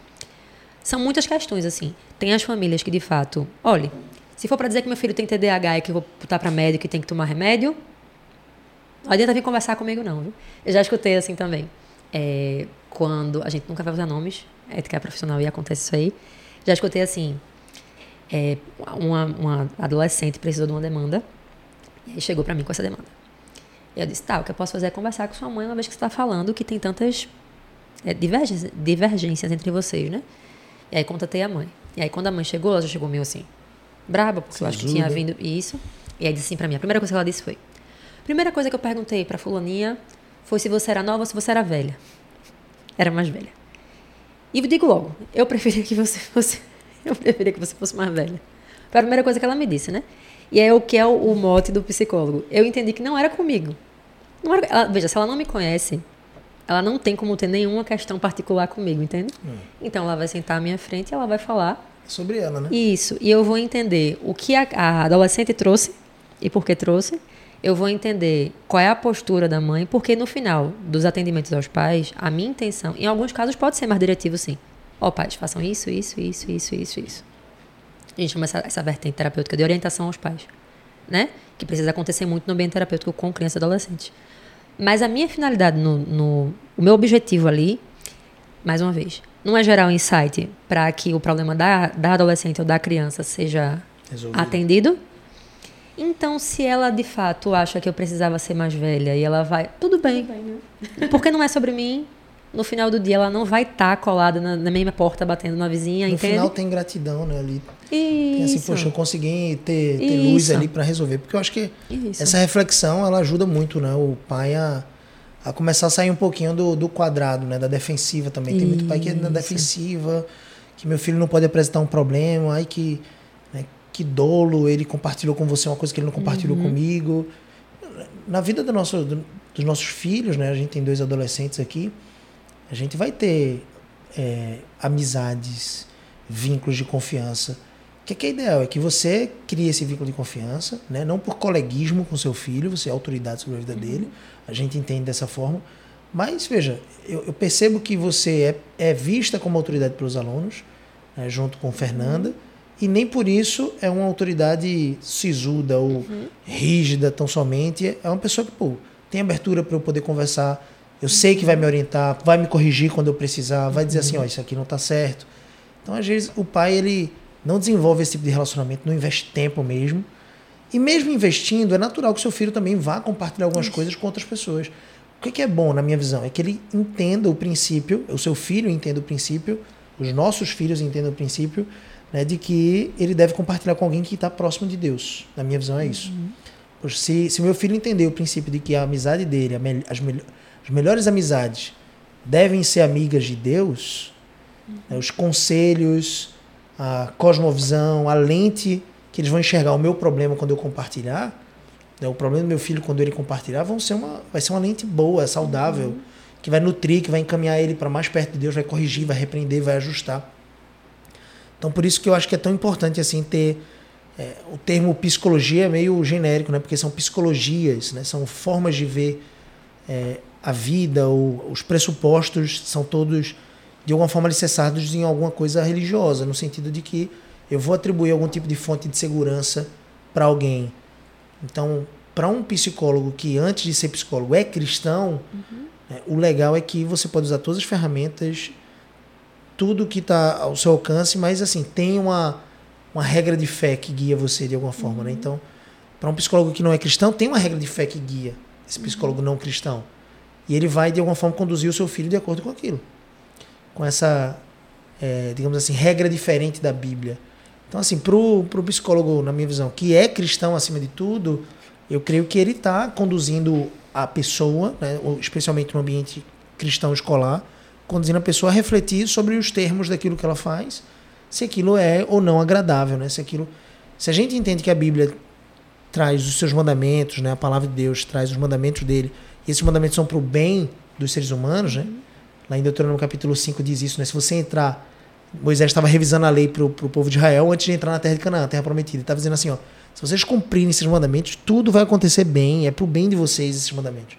Speaker 3: São muitas questões, assim. Tem as famílias que, de fato, olhe, se for para dizer que meu filho tem TDAH e que eu vou botar para médico e tem que tomar remédio, não adianta vir conversar comigo, não, viu? Eu já escutei assim também. É, quando. A gente nunca vai usar nomes, ética profissional e acontece isso aí. Já escutei assim. É, uma, uma adolescente precisou de uma demanda. E aí chegou para mim com essa demanda. E eu disse: tá, o que eu posso fazer é conversar com sua mãe, uma vez que você está falando que tem tantas é, divergências, divergências entre vocês, né? E aí contatei a mãe. E aí quando a mãe chegou, ela já chegou meio assim, braba, porque eu acho que tinha
Speaker 1: Sisuda.
Speaker 3: vindo isso. E aí disse assim pra mim: a primeira coisa que ela disse foi: primeira coisa que eu perguntei pra Fulaninha foi se você era nova ou se você era velha. Era mais velha. E digo logo: eu preferia que você fosse. Eu preferia que você fosse mais velha. Foi a primeira coisa que ela me disse, né? E é o que é o, o mote do psicólogo. Eu entendi que não era comigo. Não era- ela- veja, se ela não me conhece, ela não tem como ter nenhuma questão particular comigo, entende? Então ela vai sentar à minha frente e ela vai falar
Speaker 1: Sobre ela, né?
Speaker 3: isso. E eu vou entender o que a, a adolescente trouxe e por que trouxe. eu vou entender qual é a postura da mãe, porque no final dos atendimentos aos pais, a minha intenção, em alguns casos pode ser mais diretivo, sim. Ó, pais, façam isso, isso, isso, isso, isso, isso. A gente chama essa, essa vertente terapêutica de orientação aos pais, né? Que precisa acontecer muito no ambiente terapêutico com criança e adolescente. Mas a minha finalidade, no, no o meu objetivo ali, mais uma vez, não é gerar um insight para que o problema da, da adolescente ou da criança seja
Speaker 1: Resolvido.
Speaker 3: atendido. Então, se ela de fato acha que eu precisava ser mais velha e ela vai, tudo bem. Porque não é sobre mim. No final do dia, ela não vai estar colada na, na mesma porta batendo na vizinha,
Speaker 1: No
Speaker 3: entende?
Speaker 1: final tem gratidão, né? Ali tem assim,
Speaker 3: Isso.
Speaker 1: poxa, eu consegui ter, ter luz
Speaker 3: Isso.
Speaker 1: ali para resolver. Porque eu acho que
Speaker 3: Isso.
Speaker 1: essa reflexão ela ajuda muito, né? O pai a, a começar a sair um pouquinho do, do quadrado, né? Da defensiva também. Tem muito pai que é na
Speaker 3: Isso.
Speaker 1: defensiva, que meu filho não pode apresentar um problema, ai que, né, que dolo, ele compartilhou com você uma coisa que ele não compartilhou
Speaker 3: Uhum.
Speaker 1: comigo. Na vida do nosso, do- dos nossos filhos, né? A gente tem dois adolescentes aqui, a gente vai ter é, amizades, vínculos de confiança. O que é, que é ideal? É que você crie esse vínculo de confiança, né? não por coleguismo com seu filho, você é autoridade sobre a vida dele, a gente entende dessa forma. Mas, veja, eu, eu percebo que você é, é vista como autoridade pelos alunos, né, junto com Fernanda, e nem por isso é uma autoridade sisuda ou rígida tão somente. É uma pessoa que, pô, tem abertura para eu poder conversar. Eu sei que vai me orientar, vai me corrigir quando eu precisar, vai dizer assim, ó, isso aqui não está certo. Então, às vezes, o pai, ele não desenvolve esse tipo de relacionamento, não investe tempo mesmo. E mesmo investindo, é natural que seu filho também vá compartilhar algumas coisas com outras pessoas. O que que é bom, na minha visão? É que ele entenda o princípio, o seu filho entenda o princípio, os nossos filhos entendam o princípio, né, de que ele deve compartilhar com alguém que está próximo de Deus. Na minha visão, é isso. Poxa, se, se meu filho entender o princípio de que a amizade dele, a mel- as, as melhores amizades, devem ser amigas de Deus, né, os conselhos, a cosmovisão, a lente que eles vão enxergar o meu problema quando eu compartilhar, né, o problema do meu filho quando ele compartilhar, vão ser uma, vai ser uma lente boa, saudável, que vai nutrir, que vai encaminhar ele para mais perto de Deus, vai corrigir, vai repreender, vai ajustar. Então por isso que eu acho que é tão importante assim ter é, o termo psicologia é meio genérico, né? Porque são psicologias, né? São formas de ver é, a vida, ou os pressupostos são todos de alguma forma alicerçados em alguma coisa religiosa, no sentido de que eu vou atribuir algum tipo de fonte de segurança para alguém. Então, para um psicólogo que antes de ser psicólogo é cristão, né, o legal é que você pode usar todas as ferramentas, tudo que está ao seu alcance, mas assim, tem uma, uma regra de fé que guia você de alguma forma. Né? Então, para um psicólogo que não é cristão, tem uma regra de fé que guia esse psicólogo não cristão. E ele vai, de alguma forma, conduzir o seu filho de acordo com aquilo. Com essa, é, digamos assim, regra diferente da Bíblia. Então, assim, para o psicólogo, na minha visão, que é cristão acima de tudo, eu creio que ele está conduzindo a pessoa, né, especialmente no ambiente cristão escolar, conduzindo a pessoa a refletir sobre os termos daquilo que ela faz, se aquilo é ou não agradável, né? Se aquilo, se a gente entende que a Bíblia traz os seus mandamentos, né? A palavra de Deus traz os mandamentos dele, e esses mandamentos são para o bem dos seres humanos, né? Lá em Deuteronômio capítulo 5 diz isso, né? Se você entrar Moisés estava revisando a lei para o povo de Israel antes de entrar na terra de Canaã, a terra prometida. Ele estava dizendo assim: ó, se vocês cumprirem esses mandamentos, tudo vai acontecer bem, é para o bem de vocês esses mandamentos.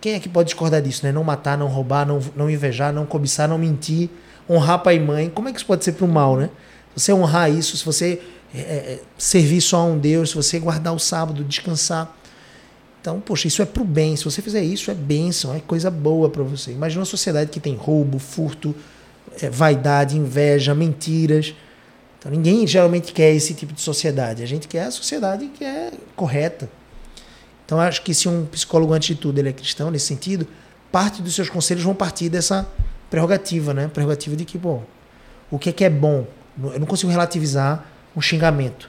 Speaker 1: Quem é que pode discordar disso? Né? Não matar, não roubar, não, não invejar, não cobiçar, não mentir, honrar pai e mãe. Como é que isso pode ser para o mal? Né? Se você honrar isso, se você é, é, servir só a um Deus, se você guardar o sábado, descansar. Então, poxa, isso é para o bem. Se você fizer isso, é bênção, é coisa boa para você. Imagina uma sociedade que tem roubo, furto, é, vaidade, inveja, mentiras. Então ninguém geralmente quer esse tipo de sociedade. A gente quer a sociedade que é correta. Então acho que se um psicólogo antes de tudo ele é cristão nesse sentido, parte dos seus conselhos vão partir dessa prerrogativa, né? Prerrogativa de que, bom, o que é que é bom? Eu não consigo relativizar um xingamento.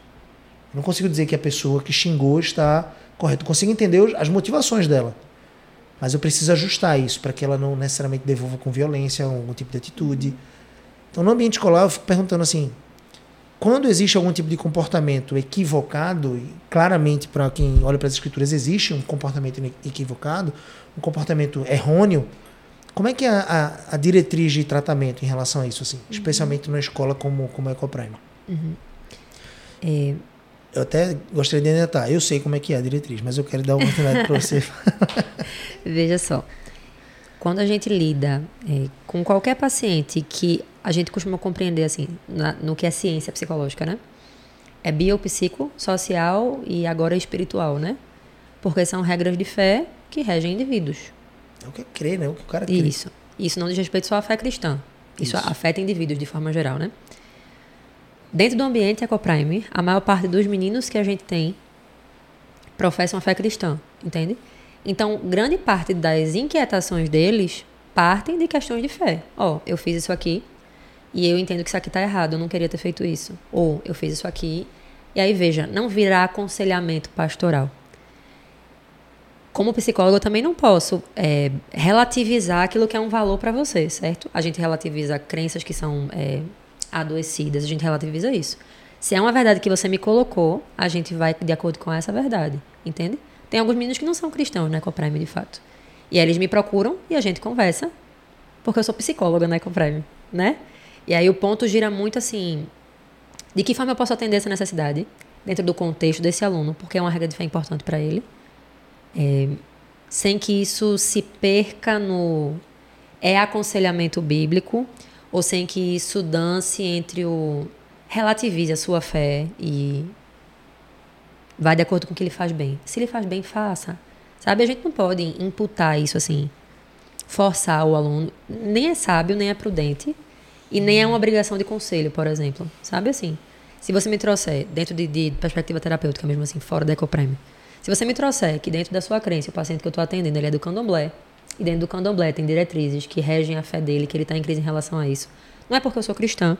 Speaker 1: Eu não consigo dizer que a pessoa que xingou está correta. Eu consigo entender as motivações dela. Mas eu preciso ajustar isso para que ela não necessariamente devolva com violência algum tipo de atitude. Então, no ambiente escolar, eu fico perguntando assim: quando existe algum tipo de comportamento equivocado, e claramente para quem olha para as escrituras existe um comportamento equivocado, um comportamento errôneo, como é que é a, a, a diretriz de tratamento em relação a isso, assim, especialmente na escola como, como a Ecoprime?
Speaker 3: Uhum. É,
Speaker 1: eu até gostaria de adiantar. Eu sei como é que é a diretriz, mas eu quero dar uma oportunidade para você.
Speaker 3: Veja só. Quando a gente lida é, com qualquer paciente que a gente costuma compreender assim, na- no que é ciência psicológica, né? É biopsico, social e agora espiritual, né? Porque são regras de fé que regem indivíduos.
Speaker 1: É o que crê, né? O que o cara crê.
Speaker 3: Isso. Isso não diz respeito só à fé cristã. Isso,
Speaker 1: Isso.
Speaker 3: afeta indivíduos de forma geral, né? Dentro do ambiente ecoprime, a maior parte dos meninos que a gente tem professam a fé cristã, entende? Então, grande parte das inquietações deles partem de questões de fé. Ó, eu fiz isso aqui e eu entendo que isso aqui está errado, eu não queria ter feito isso. Ou eu fiz isso aqui. E aí, veja, não virá aconselhamento pastoral como psicólogo, eu também não posso é, relativizar aquilo que é um valor para você, certo? A gente relativiza crenças que são é, adoecidas, a gente relativiza isso. Se é uma verdade que você me colocou, a gente vai de acordo com essa verdade, entende? Tem alguns meninos que não são cristãos na Ecoprime, de fato. E aí eles me procuram e a gente conversa, porque eu sou psicóloga na Ecoprime, né? E aí o ponto gira muito assim, de que forma eu posso atender essa necessidade dentro do contexto desse aluno, porque é uma regra de fé importante para ele é, sem que isso se perca no é aconselhamento bíblico ou sem que isso dance entre o relativize a sua fé e vai de acordo com o que ele faz bem. Se ele faz bem, faça. Sabe, a gente não pode imputar isso assim, forçar o aluno, nem é sábio, nem é prudente e nem é uma obrigação de conselho, por exemplo. Sabe assim? Se você me trouxer dentro de, de perspectiva terapêutica, mesmo assim, fora da Ecoprêmio, se você me trouxer que dentro da sua crença, o paciente que eu estou atendendo, ele é do candomblé, e dentro do candomblé tem diretrizes que regem a fé dele, que ele está em crise em relação a isso, não é porque eu sou cristã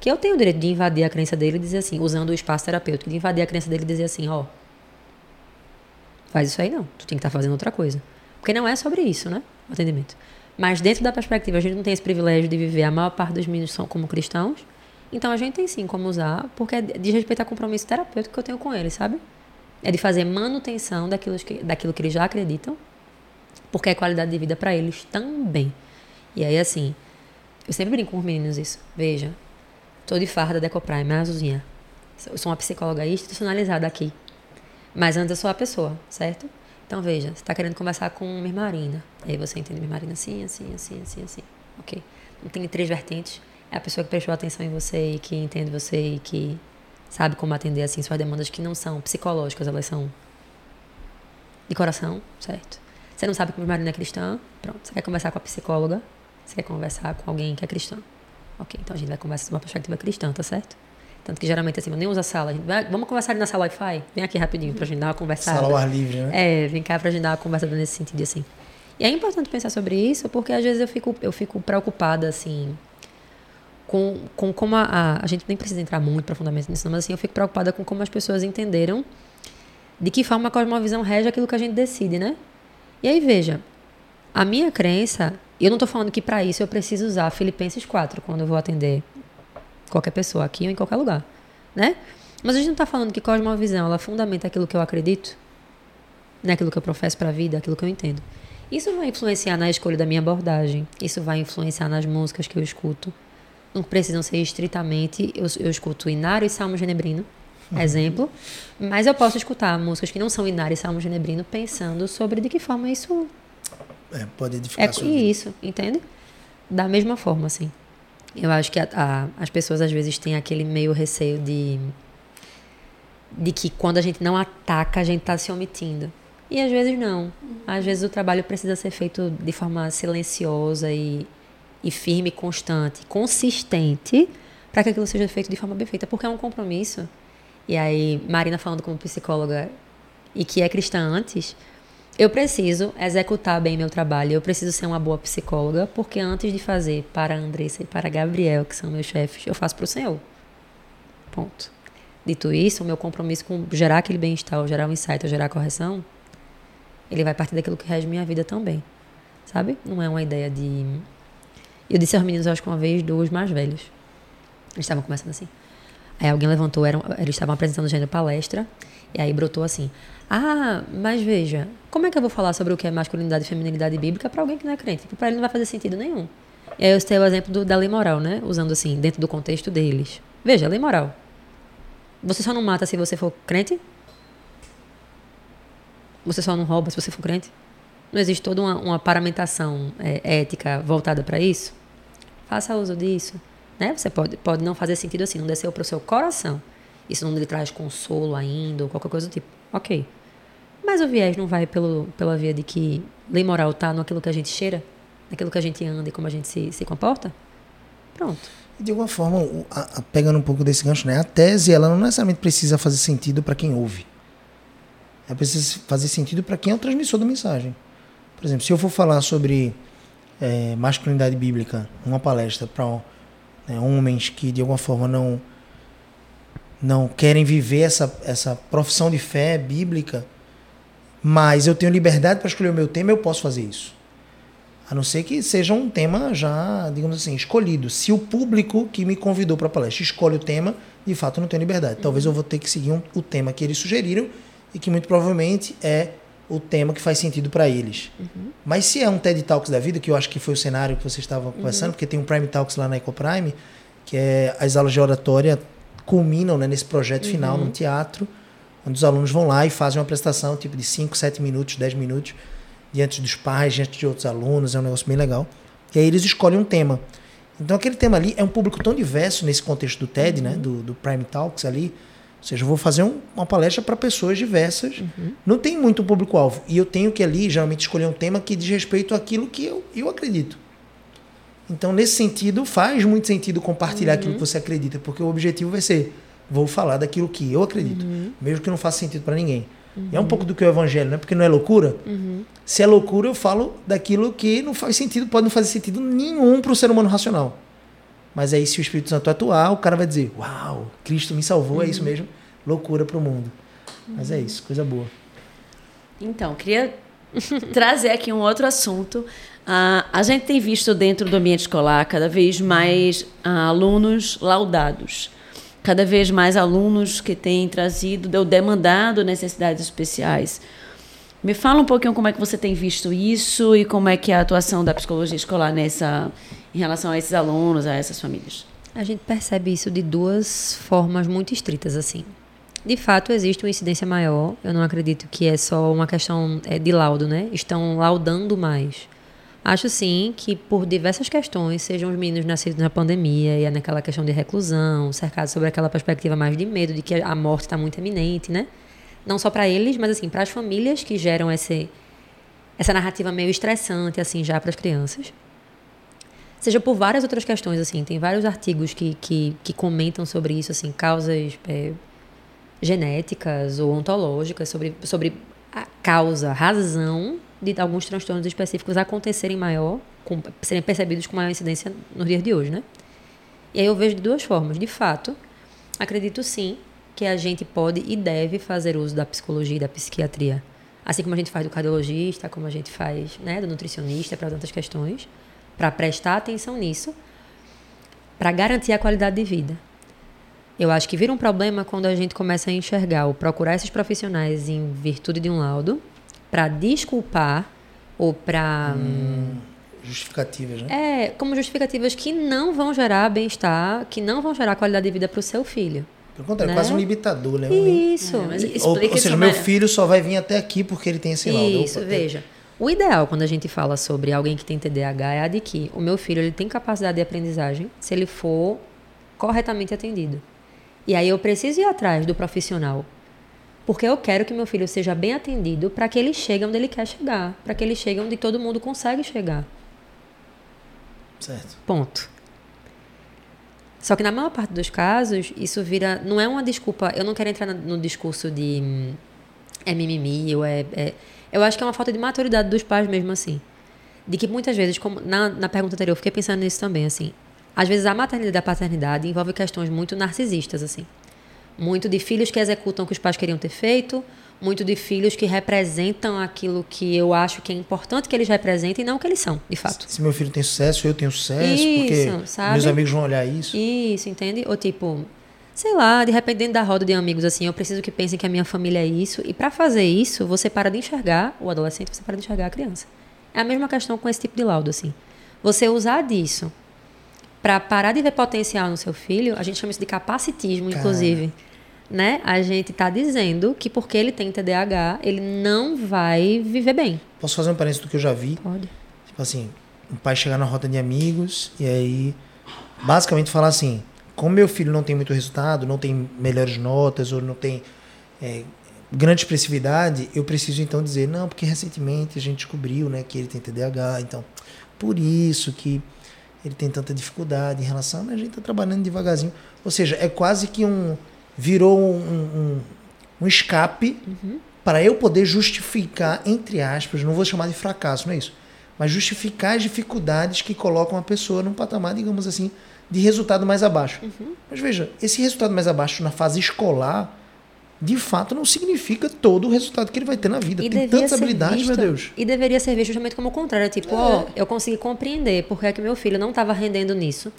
Speaker 3: que eu tenho o direito de invadir a crença dele e dizer assim, usando o espaço terapêutico, de invadir a crença dele e dizer assim, ó, faz isso aí não, tu tem que estar fazendo outra coisa. Porque não é sobre isso, né, o atendimento. Mas dentro da perspectiva, a gente não tem esse privilégio de viver, a maior parte dos meninos são como cristãos, então a gente tem sim como usar, porque é de respeitar compromisso terapêutico que eu tenho com eles, sabe? É de fazer manutenção daquilo que, daquilo que eles já acreditam, porque é qualidade de vida para eles também. E aí, assim, eu sempre brinco com os meninos isso. Veja, tô de farda da Ecoprime, azulzinha. Eu sou uma psicóloga institucionalizada aqui. Mas antes eu sou a pessoa, certo? Então, veja, você está querendo conversar com minha Marina. Aí você entende minha Marina assim, assim, assim, assim, assim. Ok. Não tem três vertentes. É a pessoa que prestou atenção em você e que entende você e que sabe como atender assim suas demandas que não são psicológicas, elas são de coração, certo? Você não sabe que minha Marina é cristã, pronto. Você quer conversar com a psicóloga, você quer conversar com alguém que é cristã. Ok, então a gente vai conversar de uma perspectiva cristã, tá certo? Tanto que geralmente assim, eu nem usa sala. A vai, vamos conversar ali na sala Wi-Fi? Vem aqui rapidinho pra gente dar uma conversada.
Speaker 1: Sala ao ar livre, né?
Speaker 3: É, vem cá pra gente dar uma conversada nesse sentido, assim. E é importante pensar sobre isso, porque às vezes eu fico, eu fico preocupada, assim, com, com como a, a. A gente nem precisa entrar muito profundamente nisso, não, mas assim, eu fico preocupada com como as pessoas entenderam de que forma a cosmovisão rege aquilo que a gente decide, né? E aí, veja, a minha crença, eu não tô falando que para isso eu preciso usar Filipenses 4 quando eu vou atender qualquer pessoa aqui ou em qualquer lugar, né? Mas a gente não tá falando que cosmovisão, ela fundamenta aquilo que eu acredito, né? Aquilo que eu professo para a vida, aquilo que eu entendo. Isso vai influenciar na escolha da minha abordagem, isso vai influenciar nas músicas que eu escuto. Não precisam ser estritamente, eu, eu escuto Inário e Salmo Genebrino, exemplo, mas eu posso escutar músicas que não são Inário e Salmo Genebrino pensando sobre de que forma isso
Speaker 1: É, pode edificar
Speaker 3: é
Speaker 1: a sua vida.
Speaker 3: isso, entende? Da mesma forma, assim. Eu acho que a- a- as pessoas às vezes têm aquele meio receio de de que quando a gente não ataca, a gente está se omitindo. E às vezes não. Às vezes o trabalho precisa ser feito de forma silenciosa e, e firme, constante, consistente, para que aquilo seja feito de forma bem feita, porque é um compromisso. E aí, Marina falando como psicóloga e que é cristã antes, eu preciso executar bem meu trabalho, eu preciso ser uma boa psicóloga, porque antes de fazer para a Andressa e para a Gabriel, que são meus chefes, eu faço para o Senhor. Ponto. Dito isso, o meu compromisso com gerar aquele bem-estar, gerar um insight, gerar a correção, ele vai partir daquilo que rege minha vida também. Sabe? Não é uma ideia de. Eu disse aos meninos, acho que uma vez, dos mais velhos. Eles estavam começando assim. Aí alguém levantou, eram, eles estavam apresentando gênero palestra, e aí brotou assim: Ah, mas veja, como é que eu vou falar sobre o que é masculinidade e feminilidade bíblica para alguém que não é crente? Tipo, para ele não vai fazer sentido nenhum. E aí eu citei o exemplo do, da lei moral, né? Usando assim, dentro do contexto deles. Veja, lei moral. Você só não mata se você for crente? Você só não rouba se você for crente? Não existe toda uma, uma paramentação é, ética voltada para isso? Faça uso disso. Né? Você pode, pode não fazer sentido assim, não desceu para o seu coração. Isso não lhe traz consolo ainda, ou qualquer coisa do tipo. Ok. Mas o viés não vai pelo, pela via de que lei moral está naquilo que a gente cheira, naquilo que a gente anda e como a gente se, se comporta? Pronto.
Speaker 1: De alguma forma, a- a- pegando um pouco desse gancho, né? A tese, ela não necessariamente precisa fazer sentido para quem ouve. Ela precisa fazer sentido para quem é o transmissor da mensagem. Por exemplo, se eu for falar sobre eh, masculinidade bíblica, uma palestra para né, homens que de alguma forma não não querem viver essa, essa profissão de fé bíblica, mas eu tenho liberdade para escolher o meu tema, eu posso fazer isso. A não ser que seja um tema já, digamos assim, escolhido. Se o público que me convidou para a palestra escolhe o tema, de fato eu não tenho liberdade. Talvez eu vou ter que seguir um- o tema que eles sugeriram e que muito provavelmente é o tema que faz sentido para eles. Mas se é um TED Talks da vida, que eu acho que foi o cenário que você estava conversando, porque tem um Prime Talks lá na EcoPrime, que é as aulas de oratória culminam né, nesse projeto final num teatro, onde os alunos vão lá e fazem uma apresentação tipo de 5, 7 minutos, 10 minutos, diante dos pais, diante de outros alunos, é um negócio bem legal. E aí eles escolhem um tema. Então aquele tema ali é um público tão diverso nesse contexto do TED, né, do, do Prime Talks ali. Ou seja, eu vou fazer um- uma palestra para pessoas diversas. Não tem muito público-alvo. E eu tenho que ali, geralmente, escolher um tema que diz respeito àquilo que eu, eu acredito. Então, nesse sentido, faz muito sentido compartilhar aquilo que você acredita, porque o objetivo vai ser: vou falar daquilo que eu acredito, mesmo que não faça sentido para ninguém. E é um pouco do que é o evangelho, né? Porque não é loucura. Se é loucura, eu falo daquilo que não faz sentido, pode não fazer sentido nenhum para o ser humano racional. Mas aí, se o Espírito Santo atuar, o cara vai dizer: Uau, Cristo me salvou, é isso mesmo. Loucura para o mundo. Mas é isso, coisa boa.
Speaker 2: Então, queria trazer aqui um outro assunto. Ah, a gente tem visto dentro do ambiente escolar cada vez mais ah, alunos laudados, cada vez mais alunos que têm trazido ou demandado necessidades especiais. Me fala um pouquinho como é que você tem visto isso e como é que é a atuação da psicologia escolar nessa, em relação a esses alunos, a essas famílias.
Speaker 3: A gente percebe isso de duas formas muito estritas, assim. De fato, existe uma incidência maior. Eu não acredito que é só uma questão é, de laudo, né? Estão laudando mais. Acho sim que por diversas questões, sejam os meninos nascidos na pandemia e é naquela questão de reclusão, cercados sobre aquela perspectiva mais de medo de que a morte está muito eminente, né? Não só para eles, mas assim para as famílias que geram esse, essa narrativa meio estressante assim já para as crianças seja por várias outras questões assim. Tem vários artigos que, que, que comentam sobre isso assim causas é, genéticas ou ontológicas sobre, sobre a causa razão de alguns transtornos específicos acontecerem maior com, serem percebidos com maior incidência nos dias de hoje né? E aí eu vejo de duas formas. De fato acredito sim que a gente pode e deve fazer uso da psicologia e da psiquiatria assim como a gente faz do cardiologista como a gente faz né do nutricionista para tantas questões para prestar atenção nisso, para garantir a qualidade de vida. Eu acho que vira um problema quando a gente começa a enxergar ou procurar esses profissionais em virtude de um laudo para desculpar ou para
Speaker 1: Justificativas, né?
Speaker 3: é como justificativas que não vão gerar bem-estar, que não vão gerar qualidade de vida para o seu filho.
Speaker 1: Pelo contrário,
Speaker 3: né?
Speaker 1: quase um limitador, né?
Speaker 3: Isso.
Speaker 2: É, mas
Speaker 1: Ou, ou seja,
Speaker 2: isso
Speaker 1: meu
Speaker 2: melhor.
Speaker 1: filho só vai vir até aqui porque ele tem esse laudo.
Speaker 3: Isso,
Speaker 1: Opa,
Speaker 3: veja. O ideal quando a gente fala sobre alguém que tem TDAH é a de que o meu filho ele tem capacidade de aprendizagem se ele for corretamente atendido. E aí eu preciso ir atrás do profissional. Porque eu quero que meu filho seja bem atendido para que ele chegue onde ele quer chegar, para que ele chegue onde todo mundo consegue chegar.
Speaker 1: Certo.
Speaker 3: Ponto. Só que na maior parte dos casos, isso vira. Não é uma desculpa. Eu não quero entrar no discurso de. hum, É mimimi, ou é, é- Eu acho que é uma falta de maturidade dos pais mesmo assim. De que muitas vezes, como na, na pergunta anterior, eu fiquei pensando nisso também, assim. Às vezes a maternidade e a paternidade envolve questões muito narcisistas, assim. Muito de filhos que executam o que os pais queriam ter feito, muito de filhos que representam aquilo que eu acho que é importante que eles representem e não o que eles são, de fato.
Speaker 1: Se meu filho tem sucesso, eu tenho sucesso,
Speaker 3: Isso,
Speaker 1: porque
Speaker 3: sabe?
Speaker 1: meus amigos vão olhar isso.
Speaker 3: Isso, entende? Ou tipo, sei lá, de repente dentro da roda de amigos assim, eu preciso que pensem que a minha família é isso. E para fazer isso, você para de enxergar o adolescente, você para de enxergar a criança. É a mesma questão com esse tipo de laudo assim. Você usar disso para parar de ver potencial no seu filho, a gente chama isso de capacitismo, inclusive. né? A gente tá dizendo que porque ele tem TDAH, ele não vai viver bem.
Speaker 1: Posso fazer um parênteses do que eu já vi?
Speaker 3: Pode.
Speaker 1: Tipo assim, um pai chegar na roda de amigos e aí basicamente falar assim: como meu filho não tem muito resultado, não tem melhores notas ou não tem é, grande expressividade, eu preciso então dizer: não, porque recentemente a gente descobriu né, que ele tem TDAH, então por isso que ele tem tanta dificuldade em relação, mas a gente está trabalhando devagarzinho. Ou seja, é quase que um. virou um, um, um escape para eu poder justificar, entre aspas, não vou chamar de fracasso, não é isso, mas justificar as dificuldades que colocam a pessoa num patamar, digamos assim, de resultado mais abaixo. Mas veja, esse resultado mais abaixo na fase escolar, de fato, não significa todo o resultado que ele vai ter na vida.
Speaker 3: E
Speaker 1: Tem tantas habilidades, meu
Speaker 3: visto-
Speaker 1: Deus.
Speaker 3: E deveria ser visto justamente como o contrário. Tipo, ó, eu consegui compreender porque é que meu filho não estava rendendo nisso.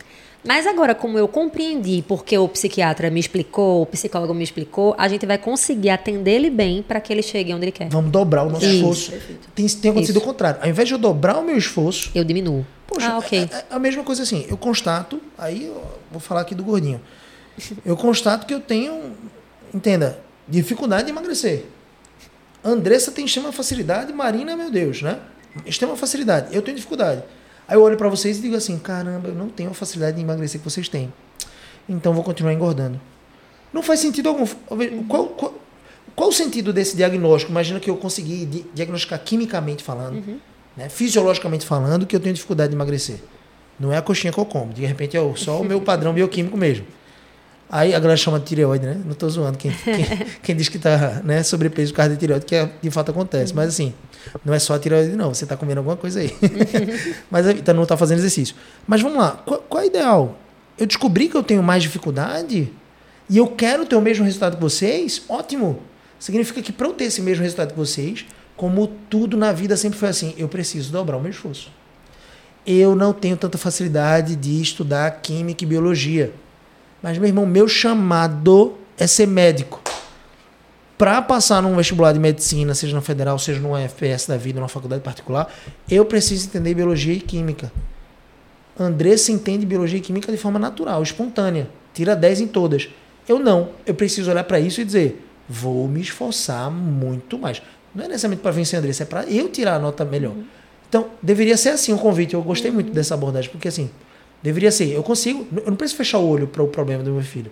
Speaker 3: Mas agora, como eu compreendi porque o psiquiatra me explicou, o psicólogo me explicou, a gente vai conseguir atender ele bem para que ele chegue onde ele quer.
Speaker 1: Vamos dobrar o nosso
Speaker 3: Isso.
Speaker 1: esforço. Tem, tem acontecido
Speaker 3: Isso.
Speaker 1: o contrário. Ao invés de eu dobrar o meu esforço,
Speaker 3: Eu diminuo.
Speaker 1: Poxa,
Speaker 3: ah, ok.
Speaker 1: é, é a mesma coisa assim. Eu constato, aí eu vou falar aqui do gordinho. Eu constato que eu tenho, entenda, dificuldade de emagrecer. Andressa tem extrema facilidade, Marina, meu Deus, né? Extrema facilidade. Eu tenho dificuldade. Aí eu olho pra vocês e digo assim: caramba, eu não tenho a facilidade de emagrecer que vocês têm. Então vou continuar engordando. Não faz sentido algum. Qual, qual, qual o sentido desse diagnóstico? Imagina que eu consegui di- diagnosticar quimicamente falando, né, fisiologicamente falando, que eu tenho dificuldade de emagrecer. Não é a coxinha que eu como. De repente é só o meu padrão bioquímico mesmo. Aí a galera chama de tireoide, né? Não tô zoando. Quem, quem, quem diz que tá né, sobrepeso por causa de tireoide, que é- de fato acontece. Mas assim, não é só a tireoide, não. Você tá comendo alguma coisa aí. Mas então não tá fazendo exercício. Mas vamos lá. Qual, qual é o ideal? Eu descobri que eu tenho mais dificuldade e eu quero ter o mesmo resultado que vocês? Ótimo. Significa que para eu ter esse mesmo resultado que vocês, como tudo na vida sempre foi assim, eu preciso dobrar o meu esforço. Eu não tenho tanta facilidade de estudar química e biologia. Mas, meu irmão, meu chamado é ser médico. Para passar num vestibular de medicina, seja na federal, seja no FPS da vida, numa faculdade particular, eu preciso entender biologia e química. Andressa entende biologia e química de forma natural, espontânea. Tira 10 em todas. Eu não. Eu preciso olhar para isso e dizer: vou me esforçar muito mais. Não é necessariamente para vencer a Andressa, é para eu tirar a nota melhor. Então, deveria ser assim o convite. Eu gostei muito dessa abordagem, porque assim, deveria ser. Eu consigo, eu não preciso fechar o olho para o problema do meu filho.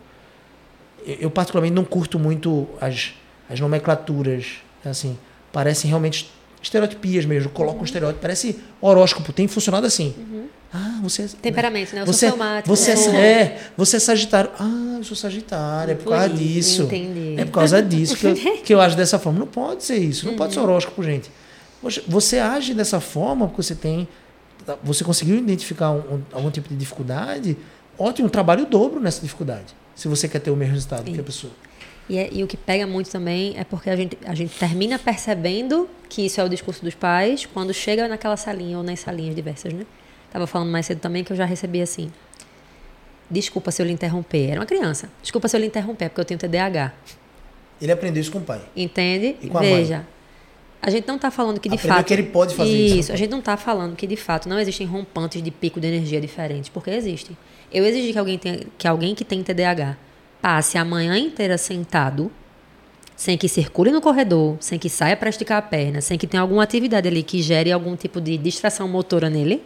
Speaker 1: Eu, eu, particularmente, não curto muito as, as nomenclaturas. Assim, parecem realmente estereotipias mesmo. Coloca um estereótipo, parece horóscopo. Tem funcionado assim. Ah, você é.
Speaker 3: Temperamento, né? Eu
Speaker 1: você,
Speaker 3: sou somático.
Speaker 1: você,
Speaker 3: eu sou-
Speaker 1: é, você é Sagitário. Ah, eu sou Sagitário. É por
Speaker 3: Por
Speaker 1: causa
Speaker 3: isso,
Speaker 1: disso.
Speaker 3: entendi.
Speaker 1: É por causa disso que eu, que eu ajo dessa forma. Não pode ser isso. Não
Speaker 3: Uhum.
Speaker 1: pode ser horóscopo, gente. Você age dessa forma porque você tem. Você conseguiu identificar um- um- algum tipo de dificuldade. Ótimo, trabalho o dobro nessa dificuldade. Se você quer ter o mesmo resultado que a pessoa.
Speaker 3: E, é- e o que pega muito também é porque a gente, a gente termina percebendo que isso é o discurso dos pais quando chega naquela salinha ou nas salinhas diversas, né? Tava falando mais cedo também que eu já recebi assim. Desculpa se eu lhe interromper. Era uma criança. Desculpa se eu lhe interromper, porque eu tenho TDAH.
Speaker 1: Ele aprendeu isso com o pai.
Speaker 3: Entende?
Speaker 1: E com a mãe?
Speaker 3: A gente não está falando que de
Speaker 1: Aprendeu
Speaker 3: fato.
Speaker 1: que ele pode fazer isso.
Speaker 3: Isso, a gente não está falando que de fato não existem rompantes de pico de energia diferentes, porque existem. Eu exigi que alguém, tenha, que alguém que tem TDAH passe a manhã inteira sentado, sem que circule no corredor, sem que saia para esticar a perna, sem que tenha alguma atividade ali que gere algum tipo de distração motora nele,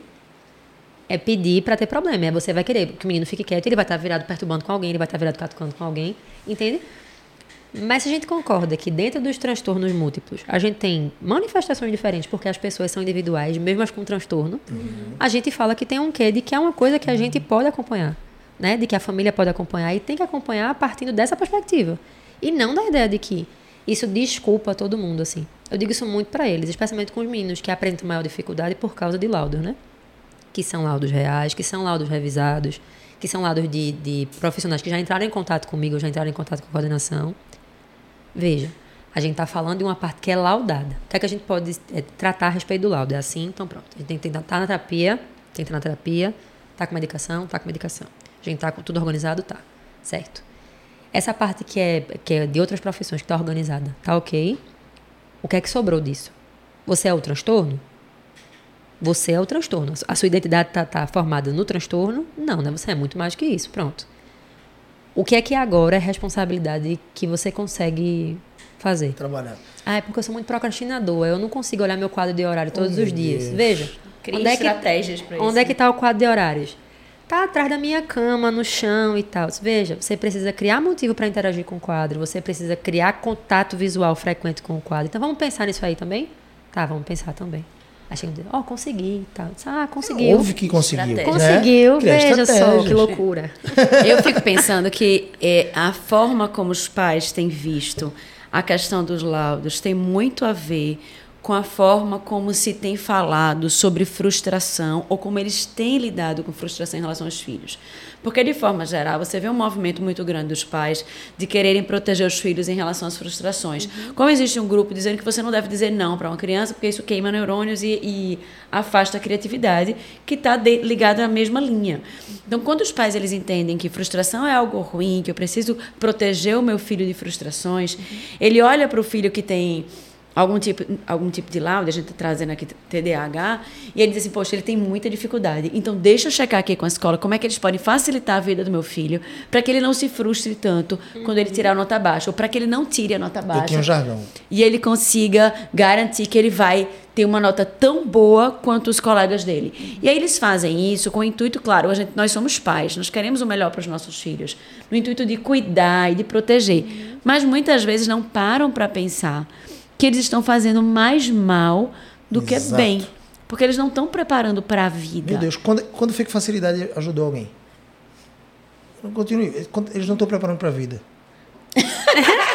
Speaker 3: é pedir para ter problema. É você vai querer que o menino fique quieto, ele vai estar virado perturbando com alguém, ele vai estar virado catucando com alguém, entende? Mas se a gente concorda que dentro dos transtornos múltiplos a gente tem manifestações diferentes porque as pessoas são individuais, mesmo as com transtorno, a gente fala que tem um quê de que é uma coisa que a gente pode acompanhar, né? De que a família pode acompanhar e tem que acompanhar partindo dessa perspectiva. E não da ideia de que isso desculpa todo mundo, assim. Eu digo isso muito para eles, especialmente com os meninos que apresentam maior dificuldade por causa de laudos, né? que são laudos reais, que são laudos revisados, que são laudos de, de profissionais que já entraram em contato comigo, já entraram em contato com a coordenação. Veja, a gente está falando de uma parte que é laudada. O que é que a gente pode é, tratar a respeito do laudo? É assim, então pronto. A gente tem que estar tá na terapia, tem que estar na terapia, tá com medicação, tá com medicação. A gente tá com tudo organizado, tá. Certo. Essa parte que é, que é de outras profissões, que está organizada, tá ok. O que é que sobrou disso? Você é o transtorno? Você é o transtorno. A sua identidade está tá formada no transtorno? Não, né? Você é muito mais que isso. Pronto. O que é que agora é responsabilidade que você consegue fazer?
Speaker 1: Trabalhar.
Speaker 3: Ah, é porque eu sou muito procrastinador. Eu não consigo olhar meu quadro de horário todos
Speaker 1: Oh,
Speaker 3: os dias.
Speaker 1: Deus.
Speaker 3: Veja.
Speaker 2: Cria
Speaker 3: onde é que,
Speaker 2: estratégias pra isso.
Speaker 3: onde é que tá o quadro de horários? Tá atrás da minha cama, no chão e tal. Veja, você precisa criar motivo para interagir com o quadro. Você precisa criar contato visual frequente com o quadro. Então vamos pensar nisso aí também? Tá, vamos pensar também. Aí chega dia, ó, consegui e tal. Ah, conseguiu.
Speaker 1: Óbvio que conseguiu.
Speaker 2: Estratégia.
Speaker 1: né?
Speaker 3: Conseguiu,
Speaker 1: Criar
Speaker 3: veja só que loucura.
Speaker 2: Eu fico pensando que é, a forma como os pais têm visto a questão dos laudos tem muito a ver com a forma como se tem falado sobre frustração ou como eles têm lidado com frustração em relação aos filhos. Porque, de forma geral, você vê um movimento muito grande dos pais de quererem proteger os filhos em relação às frustrações. Como existe um grupo dizendo que você não deve dizer não para uma criança, porque isso queima neurônios e, e afasta a criatividade, que está ligado à mesma linha. Então, quando os pais eles entendem que frustração é algo ruim, que eu preciso proteger o meu filho de frustrações, ele olha para o filho que tem algum tipo, algum tipo de laudo, a gente está trazendo aqui TDAH, e ele diz assim, poxa, ele tem muita dificuldade, então deixa eu checar aqui com a escola como é que eles podem facilitar a vida do meu filho, para que ele não se frustre tanto quando ele tirar a nota baixa, ou para que ele não tire a nota baixa
Speaker 1: tinha um jargão.
Speaker 2: e ele consiga garantir que ele vai ter uma nota tão boa quanto os colegas dele. E aí eles fazem isso com o intuito, claro, a gente, nós somos pais, nós queremos o melhor para os nossos filhos, no intuito de cuidar e de proteger. Mas muitas vezes não param para pensar que eles estão fazendo mais mal do que
Speaker 1: Exato.
Speaker 2: bem. Porque eles não estão preparando para a vida.
Speaker 1: Meu Deus, quando, quando foi que facilidade ajudou alguém? Continue. Eles não estão preparando para a vida.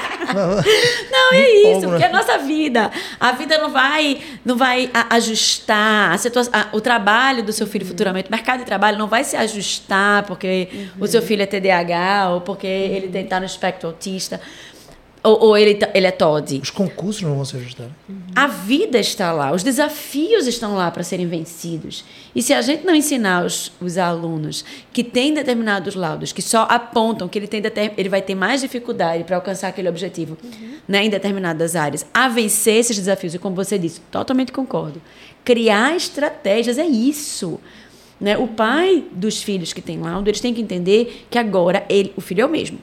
Speaker 2: Não, é isso, porque
Speaker 1: né?
Speaker 2: é a nossa vida. A vida não vai, não vai ajustar. A situa- a- o trabalho do seu filho futuramente, o mercado de trabalho não vai se ajustar porque o seu filho é TDAH ou porque ele tem- tá no espectro autista ou, ou ele, tá- ele é TOD.
Speaker 1: Os concursos não vão se ajustar.
Speaker 2: A vida está lá, os desafios estão lá para serem vencidos. E se a gente não ensinar os, os alunos que têm determinados laudos, que só apontam que ele, tem deter- ele vai ter mais dificuldade para alcançar aquele objetivo né, em determinadas áreas, a vencer esses desafios, e como você disse, totalmente concordo. Criar estratégias é isso. Né? O pai dos filhos que tem laudo, eles têm que entender que agora ele, o filho é o mesmo.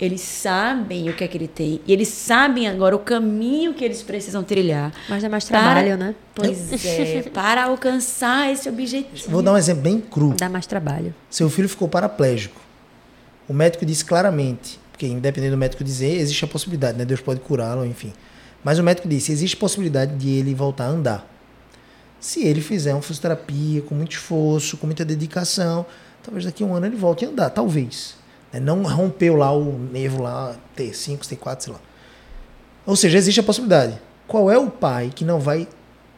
Speaker 2: Eles sabem o que é que ele tem. E eles sabem agora o caminho que eles precisam trilhar.
Speaker 3: Mas é mais
Speaker 2: para-
Speaker 3: trabalho, né?
Speaker 2: Pois é, para alcançar esse objetivo.
Speaker 1: Vou dar um exemplo bem cru.
Speaker 3: Dá mais trabalho.
Speaker 1: Seu filho ficou paraplégico. O médico disse claramente, porque independente do médico dizer, existe a possibilidade, né? Deus pode curá-lo, enfim. Mas o médico disse, existe possibilidade de ele voltar a andar. Se ele fizer uma fisioterapia com muito esforço, com muita dedicação, talvez daqui a um ano ele volte a andar, talvez. Né? Não rompeu lá o nervo lá, T5, T4, sei lá. Ou seja, existe a possibilidade. Qual é o pai que não vai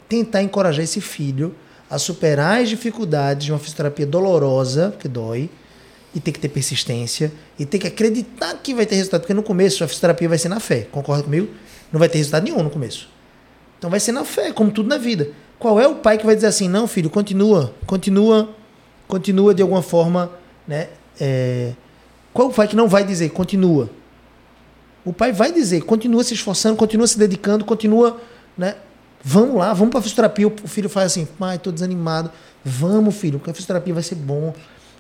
Speaker 1: tentar encorajar esse filho a superar as dificuldades de uma fisioterapia dolorosa, porque dói, e tem que ter persistência, e tem que acreditar que vai ter resultado, porque no começo a fisioterapia vai ser na fé, concorda comigo? Não vai ter resultado nenhum no começo. Então vai ser na fé, como tudo na vida. Qual é o pai que vai dizer assim, não, filho, continua, continua, continua de alguma forma, né? é, Qual o pai que não vai dizer, continua? O pai vai dizer, continua se esforçando, continua se dedicando, continua, né? Vamos lá, vamos para fisioterapia. O filho faz assim, pai, tô desanimado. Vamos, filho, porque a fisioterapia vai ser bom.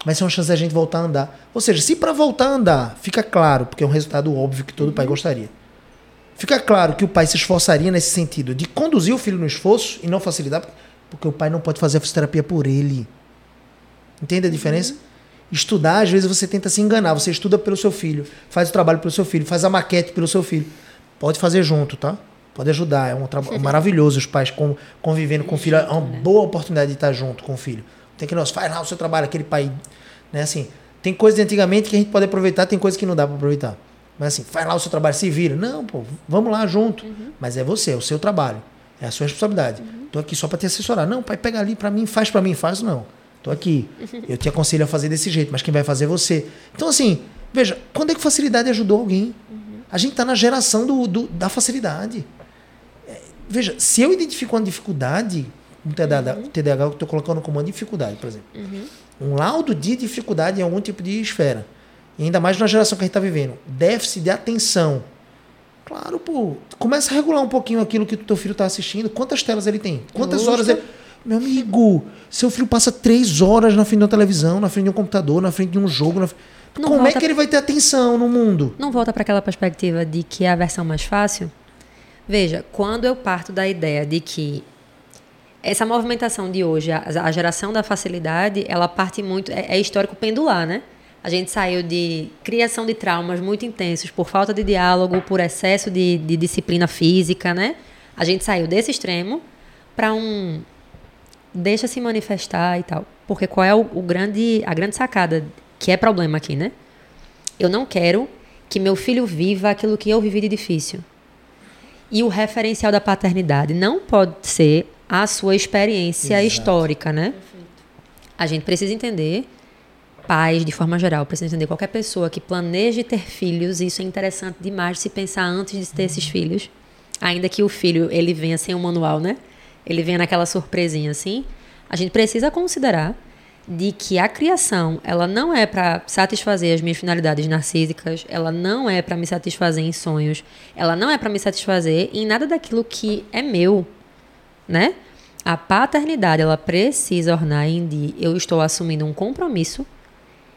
Speaker 1: Vai ser uma chance da gente voltar a andar. Ou seja, se para voltar a andar, fica claro, porque é um resultado óbvio que todo pai gostaria. Fica claro que o pai se esforçaria nesse sentido de conduzir o filho no esforço e não facilitar, porque o pai não pode fazer a fisioterapia por ele. Entende a diferença? Estudar, às vezes você tenta se enganar. Você estuda pelo seu filho, faz o trabalho pelo seu filho, faz a maquete pelo seu filho. Pode fazer junto, tá? Pode ajudar. É um trabalho maravilhoso os pais com- convivendo com o filho. É uma boa oportunidade de estar junto com o filho. Tem que, nossa, faz lá o seu trabalho, aquele pai. Né, assim, tem coisas de antigamente que a gente pode aproveitar, tem coisas que não dá para aproveitar. Mas assim, faz lá o seu trabalho, se vira. Não, pô, vamos lá junto. Mas é você, é o seu trabalho. É a sua responsabilidade. Tô aqui só para te assessorar. Não, pai, pega ali para mim, faz para mim, faz não. Tô aqui. Eu te aconselho a fazer desse jeito, mas quem vai fazer é você. Então, assim, veja, quando é que facilidade ajudou alguém? A gente está na geração do, do- da facilidade. É, veja, se eu identifico uma dificuldade, um TDAH, TDAH eu estou colocando como uma dificuldade, por exemplo. Um laudo de dificuldade em algum tipo de esfera. E ainda mais na geração que a gente está vivendo. Déficit de atenção. Claro, pô. Começa a regular um pouquinho aquilo que o teu filho está assistindo. Quantas telas ele tem? Quantas horas ele. Meu amigo, seu filho passa três horas na frente de uma televisão, na frente de um computador, na frente de um jogo. na como é
Speaker 3: volta
Speaker 1: que ele vai ter atenção no mundo?
Speaker 3: não volta para aquela perspectiva de que é a versão mais fácil? Veja, quando eu parto da ideia de que essa movimentação de hoje, a, a geração da facilidade, ela parte muito, é, é histórico pendular, né? A gente saiu de criação de traumas muito intensos por falta de diálogo, por excesso de, de disciplina física, né? A gente saiu desse extremo para um deixa se manifestar e tal. Porque qual é o, o grande, a grande sacada que é problema aqui, né? Eu não quero que meu filho viva aquilo que eu vivi de difícil. E o referencial da paternidade não pode ser a sua experiência
Speaker 1: Exato.
Speaker 3: histórica, né? A gente precisa entender, pais de forma geral, precisa entender qualquer pessoa que planeje ter filhos, isso é interessante demais de se pensar antes de ter esses filhos. Ainda que o filho ele venha sem um manual, né? Ele venha naquela surpresinha assim. A gente precisa considerar de que a criação, ela não é para satisfazer as minhas finalidades narcísicas, ela não é para me satisfazer em sonhos, ela não é para me satisfazer em nada daquilo que é meu, né? A paternidade, ela precisa ornar em de eu estou assumindo um compromisso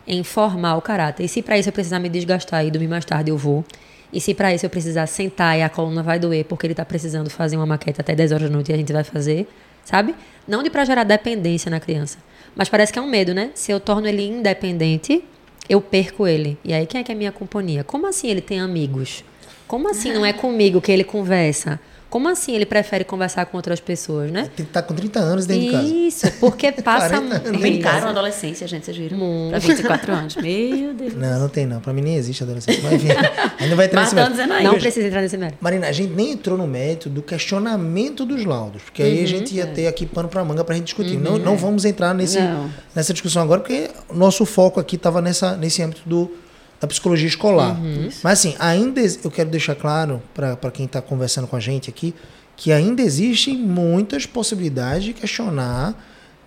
Speaker 3: em formar o caráter. E se para isso eu precisar me desgastar e dormir mais tarde, eu vou. E se para isso eu precisar sentar e a coluna vai doer porque ele está precisando fazer uma maquete até 10 horas da noite e a gente vai fazer, sabe? Não de para gerar dependência na criança. Mas parece que é um medo, né? Se eu torno ele independente, eu perco ele. E aí quem é que é minha companhia? Como assim ele tem amigos? Como assim não é comigo que ele conversa? Como assim ele prefere conversar com outras pessoas, né?
Speaker 1: Tem que estar com 30 anos dentro de casa.
Speaker 3: Isso, porque passa
Speaker 1: 40 anos.
Speaker 2: Brincaram a adolescência, gente, vocês viram?
Speaker 3: Muito.
Speaker 2: Pra 24 anos. Meu Deus.
Speaker 1: Não, não tem não. Pra mim nem existe adolescente. Mas enfim, ainda vai entrar nesse
Speaker 2: tá
Speaker 1: mérito.
Speaker 3: Não precisa entrar nesse mérito.
Speaker 1: Marina, a gente nem entrou no mérito do questionamento dos laudos, porque
Speaker 2: Uhum,
Speaker 1: aí a gente ia ter aqui pano para manga para a gente discutir. não, não vamos entrar nesse,
Speaker 2: Não.
Speaker 1: nessa discussão agora, porque o nosso foco aqui estava nesse âmbito do, da psicologia escolar.
Speaker 2: Uhum.
Speaker 1: Mas assim, ainda eu quero deixar claro para quem está conversando com a gente aqui que ainda existem muitas possibilidades de questionar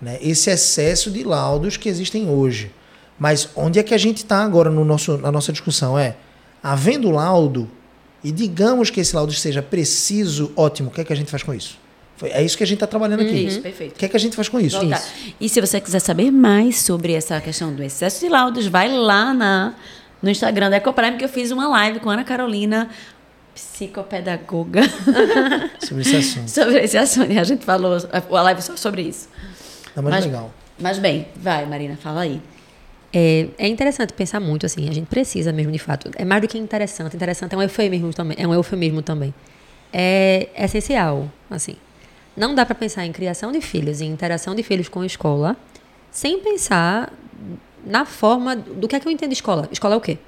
Speaker 1: né, esse excesso de laudos que existem hoje. Mas onde é que a gente está agora no nosso, na nossa discussão? É, havendo laudo, e digamos que esse laudo seja preciso, ótimo, o que é que a gente faz com isso? Foi- É isso que a gente está trabalhando aqui.
Speaker 2: Isso, perfeito.
Speaker 1: O que é que a gente faz com isso?
Speaker 2: Voltar. E se você quiser saber mais sobre essa questão do excesso de laudos, vai lá na, no Instagram da Ecoprime, que eu fiz uma live com a Ana Carolina, psicopedagoga,
Speaker 1: Sobre esse assunto.
Speaker 2: sobre esse assunto. E a gente falou a live só sobre isso.
Speaker 1: Não, mas,
Speaker 2: Mas-
Speaker 1: legal.
Speaker 2: Mas bem, vai, Marina, fala aí.
Speaker 3: É, é interessante pensar muito assim, a gente precisa mesmo de fato. É mais do que interessante, interessante é um eufemismo também, é um eufemismo também. É essencial, assim. Não dá para pensar em criação de filhos e interação de filhos com a escola sem pensar na forma do que é que eu entendo escola. Escola é o quê?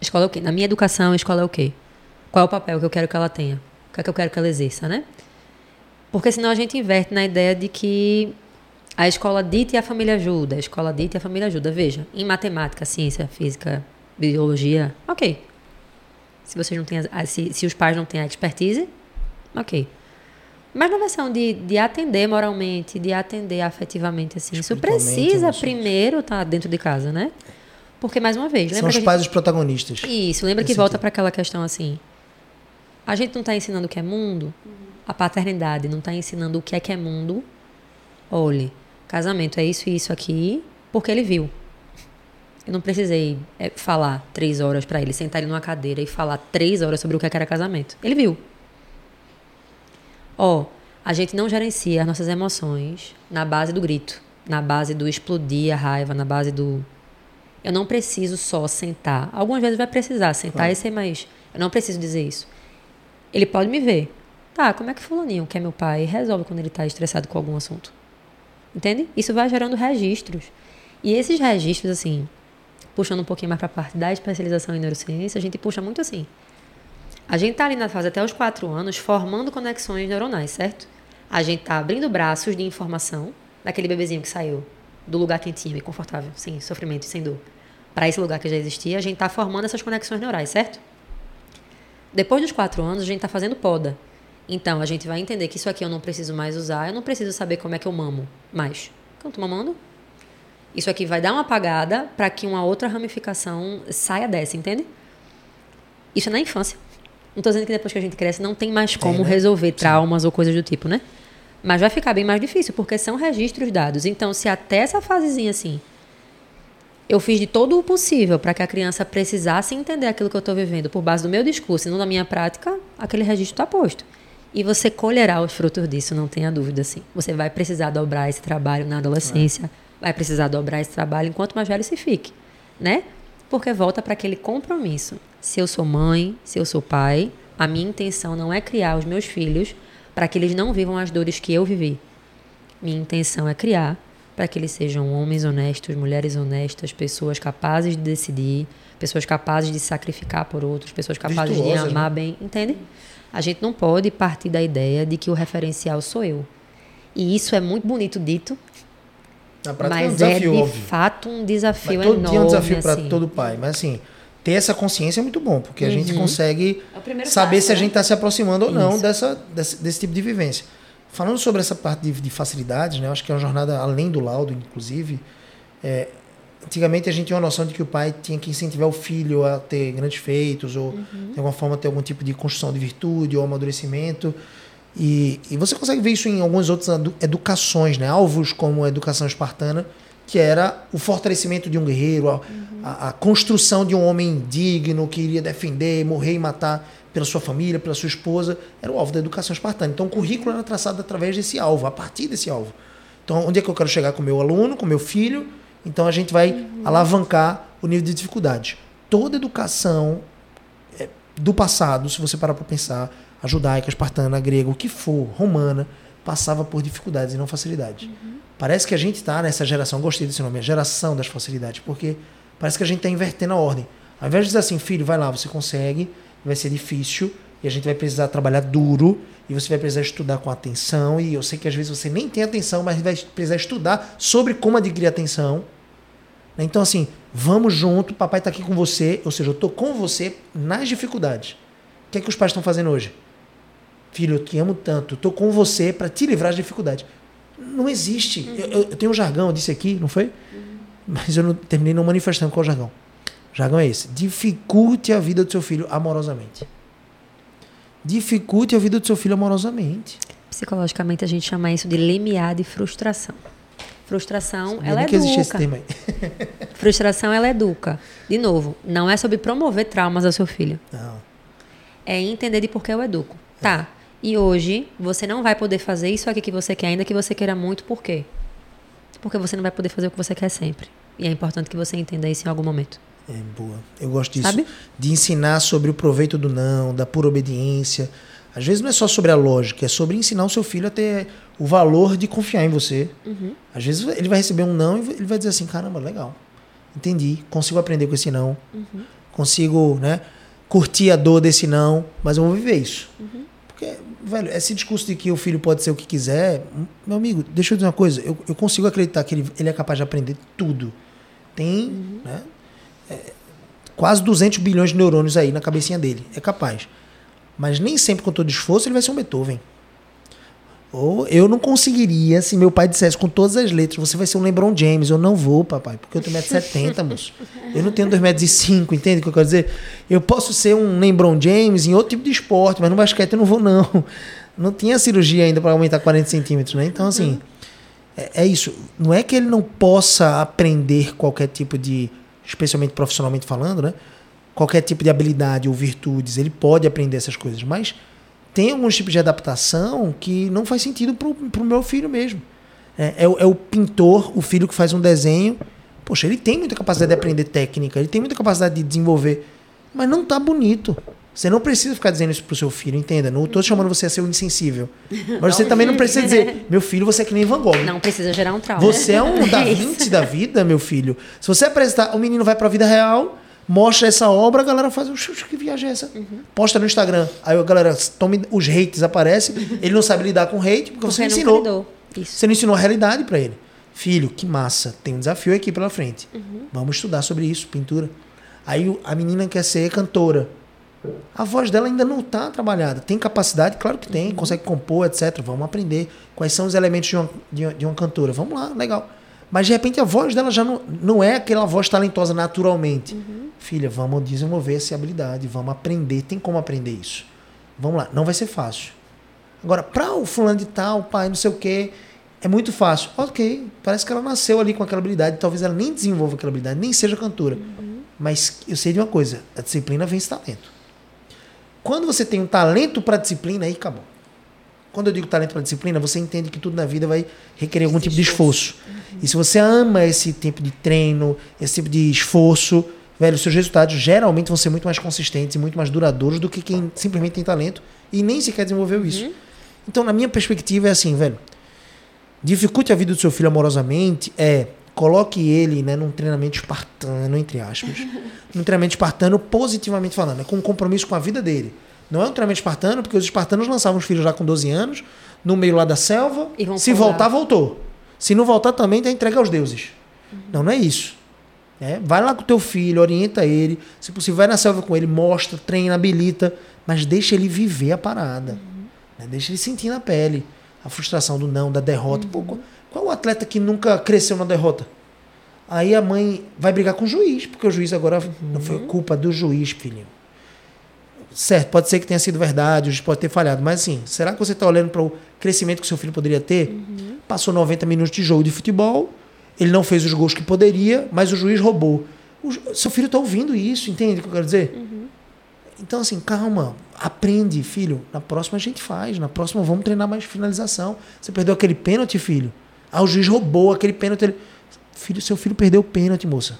Speaker 3: Escola é o quê? Na minha educação, escola é o quê? Qual é o papel que eu quero que ela tenha? O que é que eu quero que ela exerça, né? Porque senão a gente inverte na ideia de que a escola dita e a família ajuda, a escola dita e a família ajuda. Veja, em matemática, ciência, física, biologia, ok. Se vocês não têm, se, se os pais não têm a expertise, ok. Mas na versão de, de atender moralmente, de atender afetivamente, assim, isso precisa primeiro estar dentro de casa, né? Porque, mais uma vez,
Speaker 1: São os
Speaker 3: gente-
Speaker 1: pais os protagonistas.
Speaker 3: isso, lembra que volta para aquela questão assim. A gente não está ensinando o que é mundo, a paternidade não está ensinando o que é que é mundo. Olhe, casamento é isso e isso aqui, porque ele viu. Eu não precisei é, falar três horas para ele, sentar ele numa cadeira e falar três horas sobre o que é que era casamento. Ele viu. Ó, a gente não gerencia as nossas emoções na base do grito, na base do explodir a raiva, na base do eu não preciso só sentar. Algumas vezes vai precisar sentar e ser mais. Eu não preciso dizer isso. Ele pode me ver. Tá, como é que fulaninho, que é meu pai, resolve quando ele está estressado com algum assunto? Entende? Isso vai gerando registros. E esses registros, assim, puxando um pouquinho mais para a parte da especialização em neurociência, a gente puxa muito assim. A gente tá ali na fase até os quatro anos formando conexões neuronais, certo? A gente tá abrindo braços de informação daquele bebezinho que saiu do lugar quentinho e confortável, sem sofrimento e sem dor, para esse lugar que já existia. A gente tá formando essas conexões neurais, certo? Depois dos quatro anos, a gente tá fazendo poda. Então, a gente vai entender que isso aqui eu não preciso mais usar, eu não preciso saber como é que eu mamo mais. Então, eu tô mamando. Isso aqui vai dar uma apagada para que uma outra ramificação saia dessa, entende? Isso é na infância. Não tô dizendo que depois que a gente cresce não tem mais como
Speaker 1: né?
Speaker 3: resolver traumas ou coisas do tipo, né? Mas vai ficar bem mais difícil, porque são registros dados. Então, se até essa fasezinha assim, Eu fiz de todo o possível para que a criança precisasse entender aquilo que eu estou vivendo por base do meu discurso e não da minha prática, aquele registro está posto. E você colherá os frutos disso, não tenha dúvida, assim. Você vai precisar dobrar esse trabalho na adolescência, vai precisar dobrar esse trabalho enquanto mais velho se fique, né? Porque volta para aquele compromisso. Se eu sou mãe, se eu sou pai, a minha intenção não é criar os meus filhos para que eles não vivam as dores que eu vivi. Minha intenção é criar para que eles sejam homens honestos, mulheres honestas, pessoas capazes de decidir, pessoas capazes de sacrificar por outros, pessoas capazes de amar
Speaker 1: né?
Speaker 3: bem, entende? A gente não pode partir da ideia de que o referencial sou eu. E isso é muito bonito dito,
Speaker 1: Na prática é um
Speaker 3: mas
Speaker 1: desafio,
Speaker 3: é de
Speaker 1: óbvio.
Speaker 3: fato um desafio
Speaker 1: Mas todo
Speaker 3: enorme.
Speaker 1: dia é um desafio para
Speaker 3: assim.
Speaker 1: todo pai. Mas assim, ter essa consciência é muito bom, porque a gente consegue
Speaker 2: É
Speaker 1: saber
Speaker 2: passo,
Speaker 1: se a
Speaker 2: né?
Speaker 1: gente está se aproximando ou não dessa, desse, desse tipo de vivência. Falando sobre essa parte de, de facilidades, né? eu acho que é uma jornada além do laudo, inclusive. É, antigamente a gente tinha uma noção de que o pai tinha que incentivar o filho a ter grandes feitos, ou de alguma forma ter algum tipo de construção de virtude ou amadurecimento. E, e você consegue ver isso em algumas outras edu- educações, né? alvos como a educação espartana, que era o fortalecimento de um guerreiro, a, a- a construção de um homem digno que iria defender, morrer e matar pela sua família, pela sua esposa, era o alvo da educação espartana. Então o currículo era traçado através desse alvo, a partir desse alvo. Então onde é que eu quero chegar com o meu aluno, com o meu filho? Então a gente vai alavancar o nível de dificuldade. Toda educação é, do passado, se você parar para pensar, a judaica, a espartana, a grega, o que for, romana, passava por dificuldades e não facilidades. Parece que a gente está nessa geração, gostei desse nome, a geração das facilidades, porque parece que a gente está invertendo a ordem. Ao invés de dizer assim, filho, vai lá, você consegue, vai ser difícil, e a gente vai precisar trabalhar duro, e você vai precisar estudar com atenção, e eu sei que às vezes você nem tem atenção, mas vai precisar estudar sobre como adquirir atenção. Né? Então, assim, vamos junto, papai está aqui com você, ou seja, eu estou com você nas dificuldades. O que é que os pais estão fazendo hoje? Filho, eu te amo tanto, estou com você para te livrar das dificuldades. Não existe. Eu, eu- eu tenho um jargão, eu disse aqui, não foi? Mas eu não terminei não manifestando qual é o jargão. O jargão é esse. Dificulte a vida do seu filho amorosamente. Dificulte a vida do seu filho amorosamente.
Speaker 3: Psicologicamente a gente chama isso de limiar de frustração. Frustração,
Speaker 1: Sabia
Speaker 3: ela
Speaker 1: nem que existia esse
Speaker 3: educa.
Speaker 1: termo aí.
Speaker 3: Frustração, ela educa. De novo, não é sobre promover traumas ao seu filho.
Speaker 1: Não.
Speaker 3: É entender de por que eu educo. Tá. E hoje você não vai poder fazer isso aqui que você quer, ainda que você queira muito, por quê? Porque você não vai poder fazer o que você quer sempre. E é importante que você entenda isso em algum momento.
Speaker 1: É boa. Eu gosto disso.
Speaker 3: Sabe?
Speaker 1: De ensinar sobre o proveito do não, da pura obediência. Às vezes não é só sobre a lógica, é sobre ensinar o seu filho a ter o valor de confiar em você. Às vezes ele vai receber um não e ele vai dizer assim: caramba, legal. Entendi. Consigo aprender com esse não. Consigo, né? Curtir a dor desse não, mas eu vou viver isso. Porque, velho, esse discurso de que o filho pode ser o que quiser, meu amigo, deixa eu dizer uma coisa, eu, eu consigo acreditar que ele, ele é capaz de aprender tudo. Tem, né? é, quase 200 bilhões de neurônios aí na cabecinha dele. É capaz. Mas nem sempre com todo esforço ele vai ser um Beethoven. Ou eu não conseguiria se meu pai dissesse com todas as letras, você vai ser um LeBron James. Eu não vou, papai, porque eu tenho 1,70m, moço. Eu não tenho 2,05m, entende o que eu quero dizer? Eu posso ser um LeBron James em outro tipo de esporte, mas no basquete eu não vou, não. Não tinha cirurgia ainda para aumentar 40 centímetros, né? Então, assim, é, é isso. Não é que ele não possa aprender qualquer tipo de, especialmente profissionalmente falando, né? Qualquer tipo de habilidade ou virtudes, ele pode aprender essas coisas, mas tem alguns tipos de adaptação que não faz sentido pro, pro meu filho mesmo. É, é o- é o pintor, o filho que faz um desenho. Poxa, ele tem muita capacidade de aprender técnica, ele tem muita capacidade de desenvolver, mas não tá bonito. Você não precisa ficar dizendo isso pro seu filho, entenda. Não tô chamando você a ser um insensível. Mas você também não precisa dizer, meu filho, você é que nem Van Gogh.
Speaker 3: Não precisa gerar um trauma.
Speaker 1: Você é um Da
Speaker 3: É isso.
Speaker 1: Vinci da vida, meu filho. Se você apresentar, o menino vai pra vida real, mostra essa obra, a galera faz, "Oxe, que viagem é essa? Posta no Instagram. Aí a galera, tome, os hates aparecem, ele não sabe lidar com hate, porque, você não ensinou. Você não ensinou a realidade pra ele. Filho, que massa, tem um desafio aqui pela frente. Vamos estudar sobre isso, pintura. Aí a menina quer ser cantora. A voz dela ainda não está trabalhada. Tem capacidade? Claro que tem. Consegue compor, etc. Vamos aprender quais são os elementos de uma, de uma, de uma cantora. Vamos lá, legal. Mas de repente a voz dela já não, não é aquela voz talentosa naturalmente. Filha, vamos desenvolver essa habilidade. Vamos aprender. Tem como aprender isso. Vamos lá. Não vai ser fácil. Agora, para o fulano de tal, pai, não sei o quê, é muito fácil. Ok, parece que ela nasceu ali com aquela habilidade, talvez ela nem desenvolva aquela habilidade, nem seja cantora. Mas eu sei de uma coisa, a disciplina vence talento. Quando você tem um talento para disciplina, aí acabou. Quando eu digo talento para disciplina, você entende que tudo na vida vai requerer algum tipo de esforço. E se você ama esse tipo de treino, esse tipo de esforço, velho, os seus resultados geralmente vão ser muito mais consistentes e muito mais duradouros do que quem simplesmente tem talento e nem sequer desenvolveu isso. Então, na minha perspectiva, é assim, velho. Dificulte a vida do seu filho amorosamente é coloque ele né, num treinamento espartano, entre aspas. num treinamento espartano positivamente falando, é com um compromisso com a vida dele. Não é um treinamento espartano, porque os espartanos lançavam os filhos já com 12 anos, no meio lá da selva.
Speaker 3: E
Speaker 1: Se voltar, voltou. Se não voltar, também tá entregue aos deuses. Não, não é isso. É, vai lá com o teu filho, orienta ele. Se possível, vai na selva com ele, mostra, treina, habilita, mas deixa ele viver a parada. né? Deixa ele sentir na pele a frustração do não, da derrota. Pô, qual, qual o atleta que nunca cresceu na derrota? Aí a mãe vai brigar com o juiz, porque o juiz agora não foi culpa do juiz, filhinho. Certo, pode ser que tenha sido verdade, o juiz pode ter falhado, mas assim, será que você está olhando para o crescimento que seu filho poderia ter? Passou 90 minutos de jogo de futebol, ele não fez os gols que poderia, mas o juiz roubou. O seu filho está ouvindo isso, entende o que eu quero dizer? Então, assim, calma, aprende, filho. Na próxima a gente faz, na próxima vamos treinar mais finalização. Você perdeu aquele pênalti, filho? Ah, o juiz roubou aquele pênalti. ele- Filho, seu filho perdeu o pênalti, moça.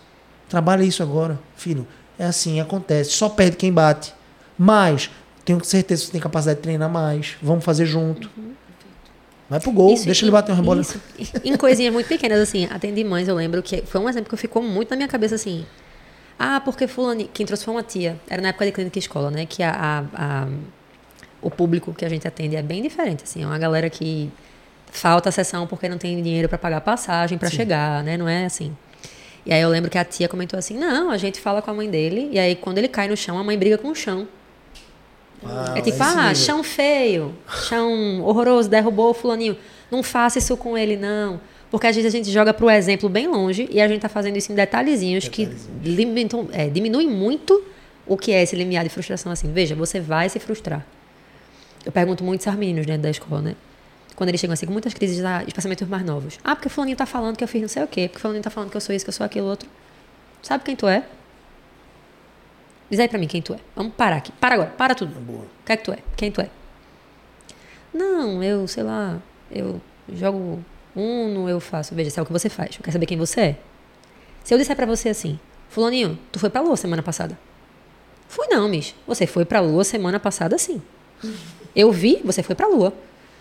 Speaker 1: Trabalha isso agora, filho. É assim, acontece. Só perde quem bate. Mas, tenho certeza que você tem capacidade de treinar mais. Vamos fazer junto. Vai pro gol,
Speaker 3: Isso,
Speaker 1: deixa ele bater uma rebola.
Speaker 3: isso. Em coisinhas muito pequenas, assim, atendi mães, eu lembro que foi um exemplo que ficou muito na minha cabeça, assim. Ah, porque fulano, quem trouxe foi uma tia. Era na época de clínica e escola, né? Que a, a- a- o público que a gente atende é bem diferente, assim. É uma galera que falta a sessão porque não tem dinheiro para pagar passagem para chegar, né? Não é assim. E aí eu lembro que a tia comentou assim, não, a gente fala com a mãe dele, e aí quando ele cai no chão, a mãe briga com o chão.
Speaker 1: Ah,
Speaker 3: É tipo, ah,
Speaker 1: nível.
Speaker 3: chão feio, chão horroroso, derrubou o fulaninho. Não faça isso com ele, não. Porque às vezes a gente joga pro exemplo bem longe e a gente tá fazendo isso em detalhezinhos que limitam, é, diminuem muito o que é esse limiar de frustração. Assim, veja, você vai se frustrar. Eu pergunto muito aos meninos dentro da escola, né? Quando eles chegam assim, com muitas crises, especialmente os mais novos. Ah, porque fulaninho tá falando que eu fiz não sei o quê. Porque fulaninho tá falando que eu sou isso, que eu sou aquilo, outro. Sabe quem tu é? Diz aí pra mim quem tu é. Vamos parar aqui. Para agora. Para tudo.
Speaker 1: Boa.
Speaker 3: O que é que tu é? Quem tu é? Não, eu, sei lá, eu jogo Uno, eu faço. Veja, sabe o que você faz. Eu quero saber quem você é. Se eu disser pra você assim, Fulaninho, tu foi pra lua semana passada? Fui não, Miss. Você foi pra lua semana passada, sim. Eu vi, você foi pra lua.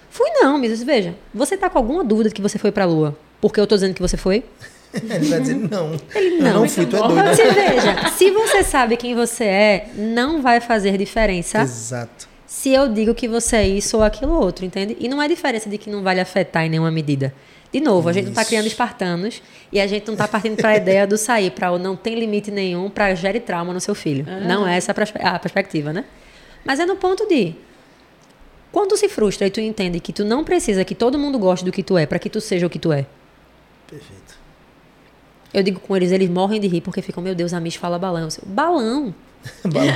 Speaker 3: Fui não, Miss. Veja, você tá com alguma dúvida de que você foi pra lua? Porque eu tô dizendo que você foi?
Speaker 1: Ele vai dizer não.
Speaker 3: Ele
Speaker 1: Eu
Speaker 3: não.
Speaker 1: não fui, tu é doido.
Speaker 3: Se veja, se você sabe quem você é, não vai fazer diferença
Speaker 1: Exato.
Speaker 3: se eu digo que você é isso ou aquilo outro, entende? E não é diferença de que não vale afetar em nenhuma medida. De novo, a gente não está
Speaker 1: Isso.
Speaker 3: criando espartanos e a gente não está partindo para a ideia do sair para o não tem limite nenhum para gere trauma no seu filho. Não é essa a perspe- a perspectiva, né? Mas é no ponto de quando tu se frustra e tu entende que tu não precisa que todo mundo goste do que tu é para que tu seja o que tu é.
Speaker 1: Perfeito.
Speaker 3: Eu digo com eles, eles morrem de rir porque ficam, meu Deus, a Miss fala balão. Eu, balão.
Speaker 1: Balão.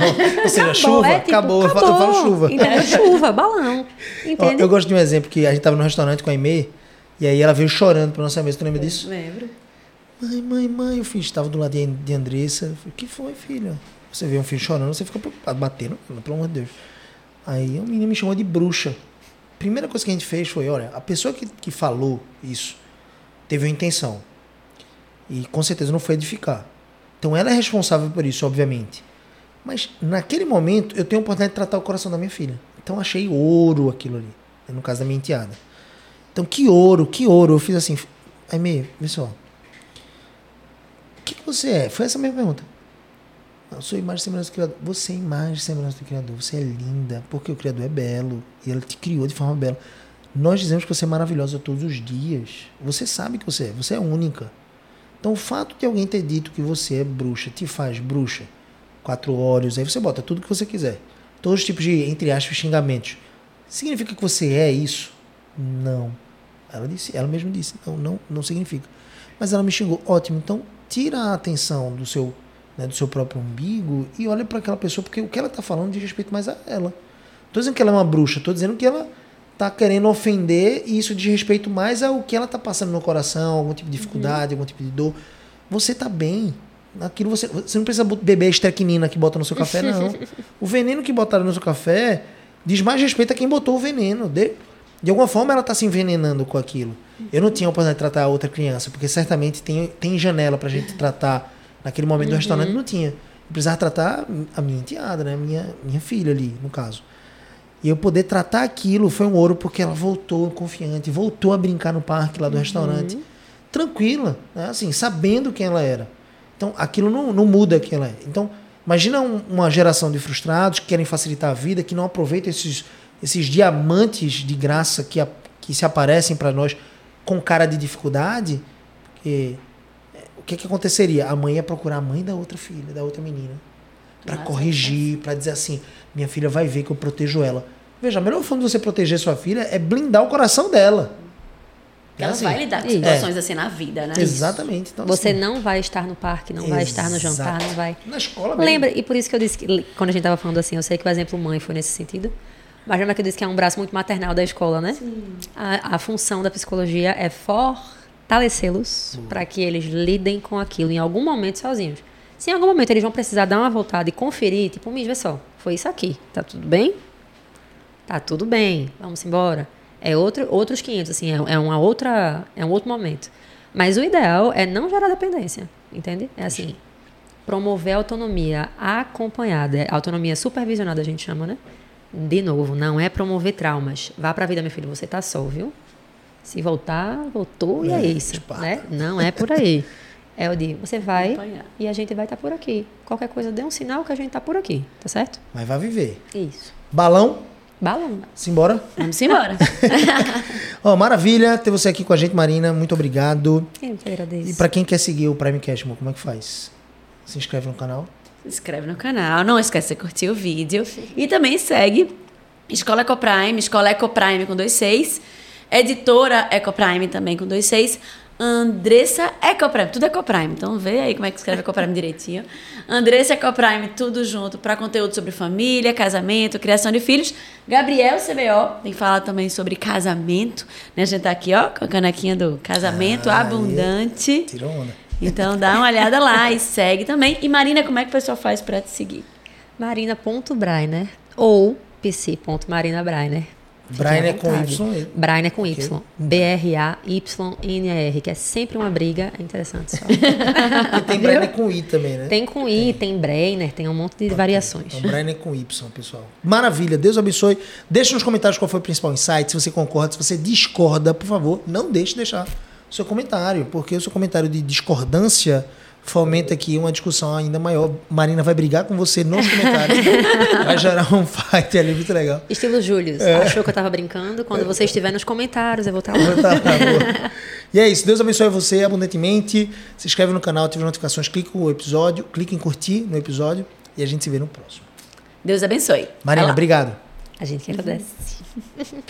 Speaker 1: Ou seja,
Speaker 3: Acabou,
Speaker 1: chuva,
Speaker 3: é tipo,
Speaker 1: acabou. Falo- Eu falo chuva.
Speaker 3: Entendeu? Chuva, balão. Entende?
Speaker 1: eu gosto de um exemplo que a gente tava no restaurante com a Aimee e aí ela veio chorando pra nossa mesa. Tu lembra disso?
Speaker 2: Lembro.
Speaker 1: Mãe, mãe, mãe, eu fiz, estava do lado de, Andressa. Eu falei, o que foi, filha? Você vê um filho chorando, você fica preocupado, batendo, pelo amor de Deus. Aí o menino me chamou de bruxa. Primeira coisa que a gente fez foi, olha, a pessoa que, que falou isso teve uma intenção. E com certeza não foi edificar. Então ela é responsável por isso, obviamente. Mas naquele momento eu tenho a oportunidade de tratar o coração da minha filha. Então achei ouro aquilo ali. No caso da minha enteada. Então que ouro, que ouro. Eu fiz assim, aí meio, vê só. O que, que você é? Foi essa a minha pergunta. Eu sou imagem e semelhança do Criador. Você é imagem e semelhança do Criador. Você é linda, porque o Criador é belo. E ele te criou de forma bela. Nós dizemos que você é maravilhosa todos os dias. Você sabe que você é. Você é única. Então o fato de alguém ter dito que você é bruxa te faz bruxa. Quatro olhos, aí você bota tudo que você quiser. Todos os tipos de, entre aspas, xingamentos. Significa que você é isso? Não. Ela disse, ela mesma disse, não, não, não significa. Mas ela me xingou. Ótimo, então tira a atenção do seu, né, do seu próprio umbigo e olha para aquela pessoa, porque o que ela está falando diz respeito mais a ela. Estou dizendo que ela é uma bruxa, estou dizendo que ela tá querendo ofender e isso diz respeito mais ao que ela tá passando no coração, algum tipo de dificuldade, algum tipo de dor. Você tá bem. Aquilo você, você não precisa beber a estrequinina que bota no seu café, não. o veneno que botaram no seu café diz mais respeito a quem botou o veneno. De, de alguma forma ela tá se envenenando com aquilo. Eu não tinha a oportunidade de tratar a outra criança, porque certamente tem, tem janela pra gente tratar naquele momento do restaurante, não tinha. Eu precisava tratar a minha enteada, né? Minha, minha filha ali, no caso. E eu poder tratar aquilo foi um ouro porque ela voltou confiante, voltou a brincar no parque lá do restaurante, tranquila, né? assim, sabendo quem ela era. Então aquilo não, não muda quem ela é. Então, imagina um- uma geração de frustrados que querem facilitar a vida, que não aproveitam esses, esses diamantes de graça que, a- que se aparecem para nós com cara de dificuldade, porque é, o que, que aconteceria? A mãe ia procurar a mãe da outra filha, da outra menina, para corrigir, para dizer assim: minha filha vai ver que eu protejo ela. Veja, a melhor forma de você proteger sua filha é blindar o coração dela.
Speaker 2: Ela
Speaker 1: assim,
Speaker 2: vai lidar com
Speaker 3: Isso.
Speaker 2: situações assim na vida, né?
Speaker 1: Exatamente. Então,
Speaker 3: Você
Speaker 1: assim,
Speaker 3: não vai estar no parque, não vai estar no jantar,
Speaker 1: exato.
Speaker 3: não vai.
Speaker 1: Na escola mesmo.
Speaker 3: Lembra, e por isso que eu disse que quando a gente estava falando assim, eu sei que o exemplo mãe foi nesse sentido. Mas lembra que eu disse que é um braço muito maternal da escola, né? A, a função da psicologia é fortalecê-los para que eles lidem com aquilo em algum momento sozinhos. Se em algum momento eles vão precisar dar uma voltada e conferir, tipo, Miss, vê só, foi isso aqui, tá tudo bem? Tá tudo bem, vamos embora. É outro, outros 500, assim, é, é uma outra, é um outro momento. Mas o ideal é não gerar dependência, entende? É assim, promover a autonomia acompanhada, é autonomia supervisionada a gente chama, né? De novo, não é promover traumas. Vá pra vida, meu filho, você tá só, viu? Se voltar, voltou e é
Speaker 1: É,
Speaker 3: isso, né? Não é por aí. É o de, você vai
Speaker 2: Acompanhar.
Speaker 3: e a gente vai estar por aqui. Qualquer coisa, dê um sinal que a gente tá por aqui, tá certo?
Speaker 1: Mas vai viver.
Speaker 3: Isso.
Speaker 1: Balão,
Speaker 3: Balão.
Speaker 1: simbora.
Speaker 2: Vamos embora.
Speaker 1: Ó, maravilha ter você aqui com a gente, Marina. Muito obrigado.
Speaker 3: Eu que agradeço.
Speaker 1: E para quem quer seguir o Prime Cashmo, como é que faz? Se inscreve no canal.
Speaker 2: Se inscreve no canal, não esquece de curtir o vídeo. E também segue Escola Ecoprime, Escola Ecoprime com 26, Editora Ecoprime também com 26, Andressa Ecoprime, tudo Ecoprime, então vê aí como é que escreve Ecoprime direitinho. Andressa Ecoprime, tudo junto, para conteúdo sobre família, casamento, criação de filhos. Gabriel CBO, tem falado também sobre casamento, né? A gente tá aqui, ó, com a canequinha do casamento
Speaker 1: Ah,
Speaker 2: abundante.
Speaker 1: Tirou onda.
Speaker 2: Então dá uma olhada lá e segue também. E Marina, como é que o pessoal faz para te seguir?
Speaker 3: Marina.Brainer ou pc.marinabrainer. À
Speaker 1: Brian é com. Y.
Speaker 3: Brainer com Y. B-R-A-Y-N-A-R, que é sempre uma briga. É interessante.
Speaker 1: E tem Brian com I também, né?
Speaker 3: tem com I, tem Brainer, tem um monte de variações.
Speaker 1: Então, Brian é com Y, pessoal. Maravilha, Deus abençoe. Deixe nos comentários qual foi o principal insight. Se você concorda, se você discorda, por favor, não deixe de deixar o seu comentário, porque o seu comentário de discordância fomenta aqui uma discussão ainda maior. Marina vai brigar com você nos comentários. vai gerar um fight ali muito legal.
Speaker 3: Estilo Júlio.
Speaker 1: É.
Speaker 3: Achou que eu tava brincando? Quando você estiver nos comentários, eu vou estar lá.
Speaker 1: Vou estar lá. E é isso. Deus abençoe você abundantemente. Se inscreve no canal, ative as notificações, clique no episódio, clique em curtir no episódio e a gente se vê no próximo.
Speaker 2: Deus abençoe.
Speaker 1: Marina, obrigado.
Speaker 3: A gente que agradece.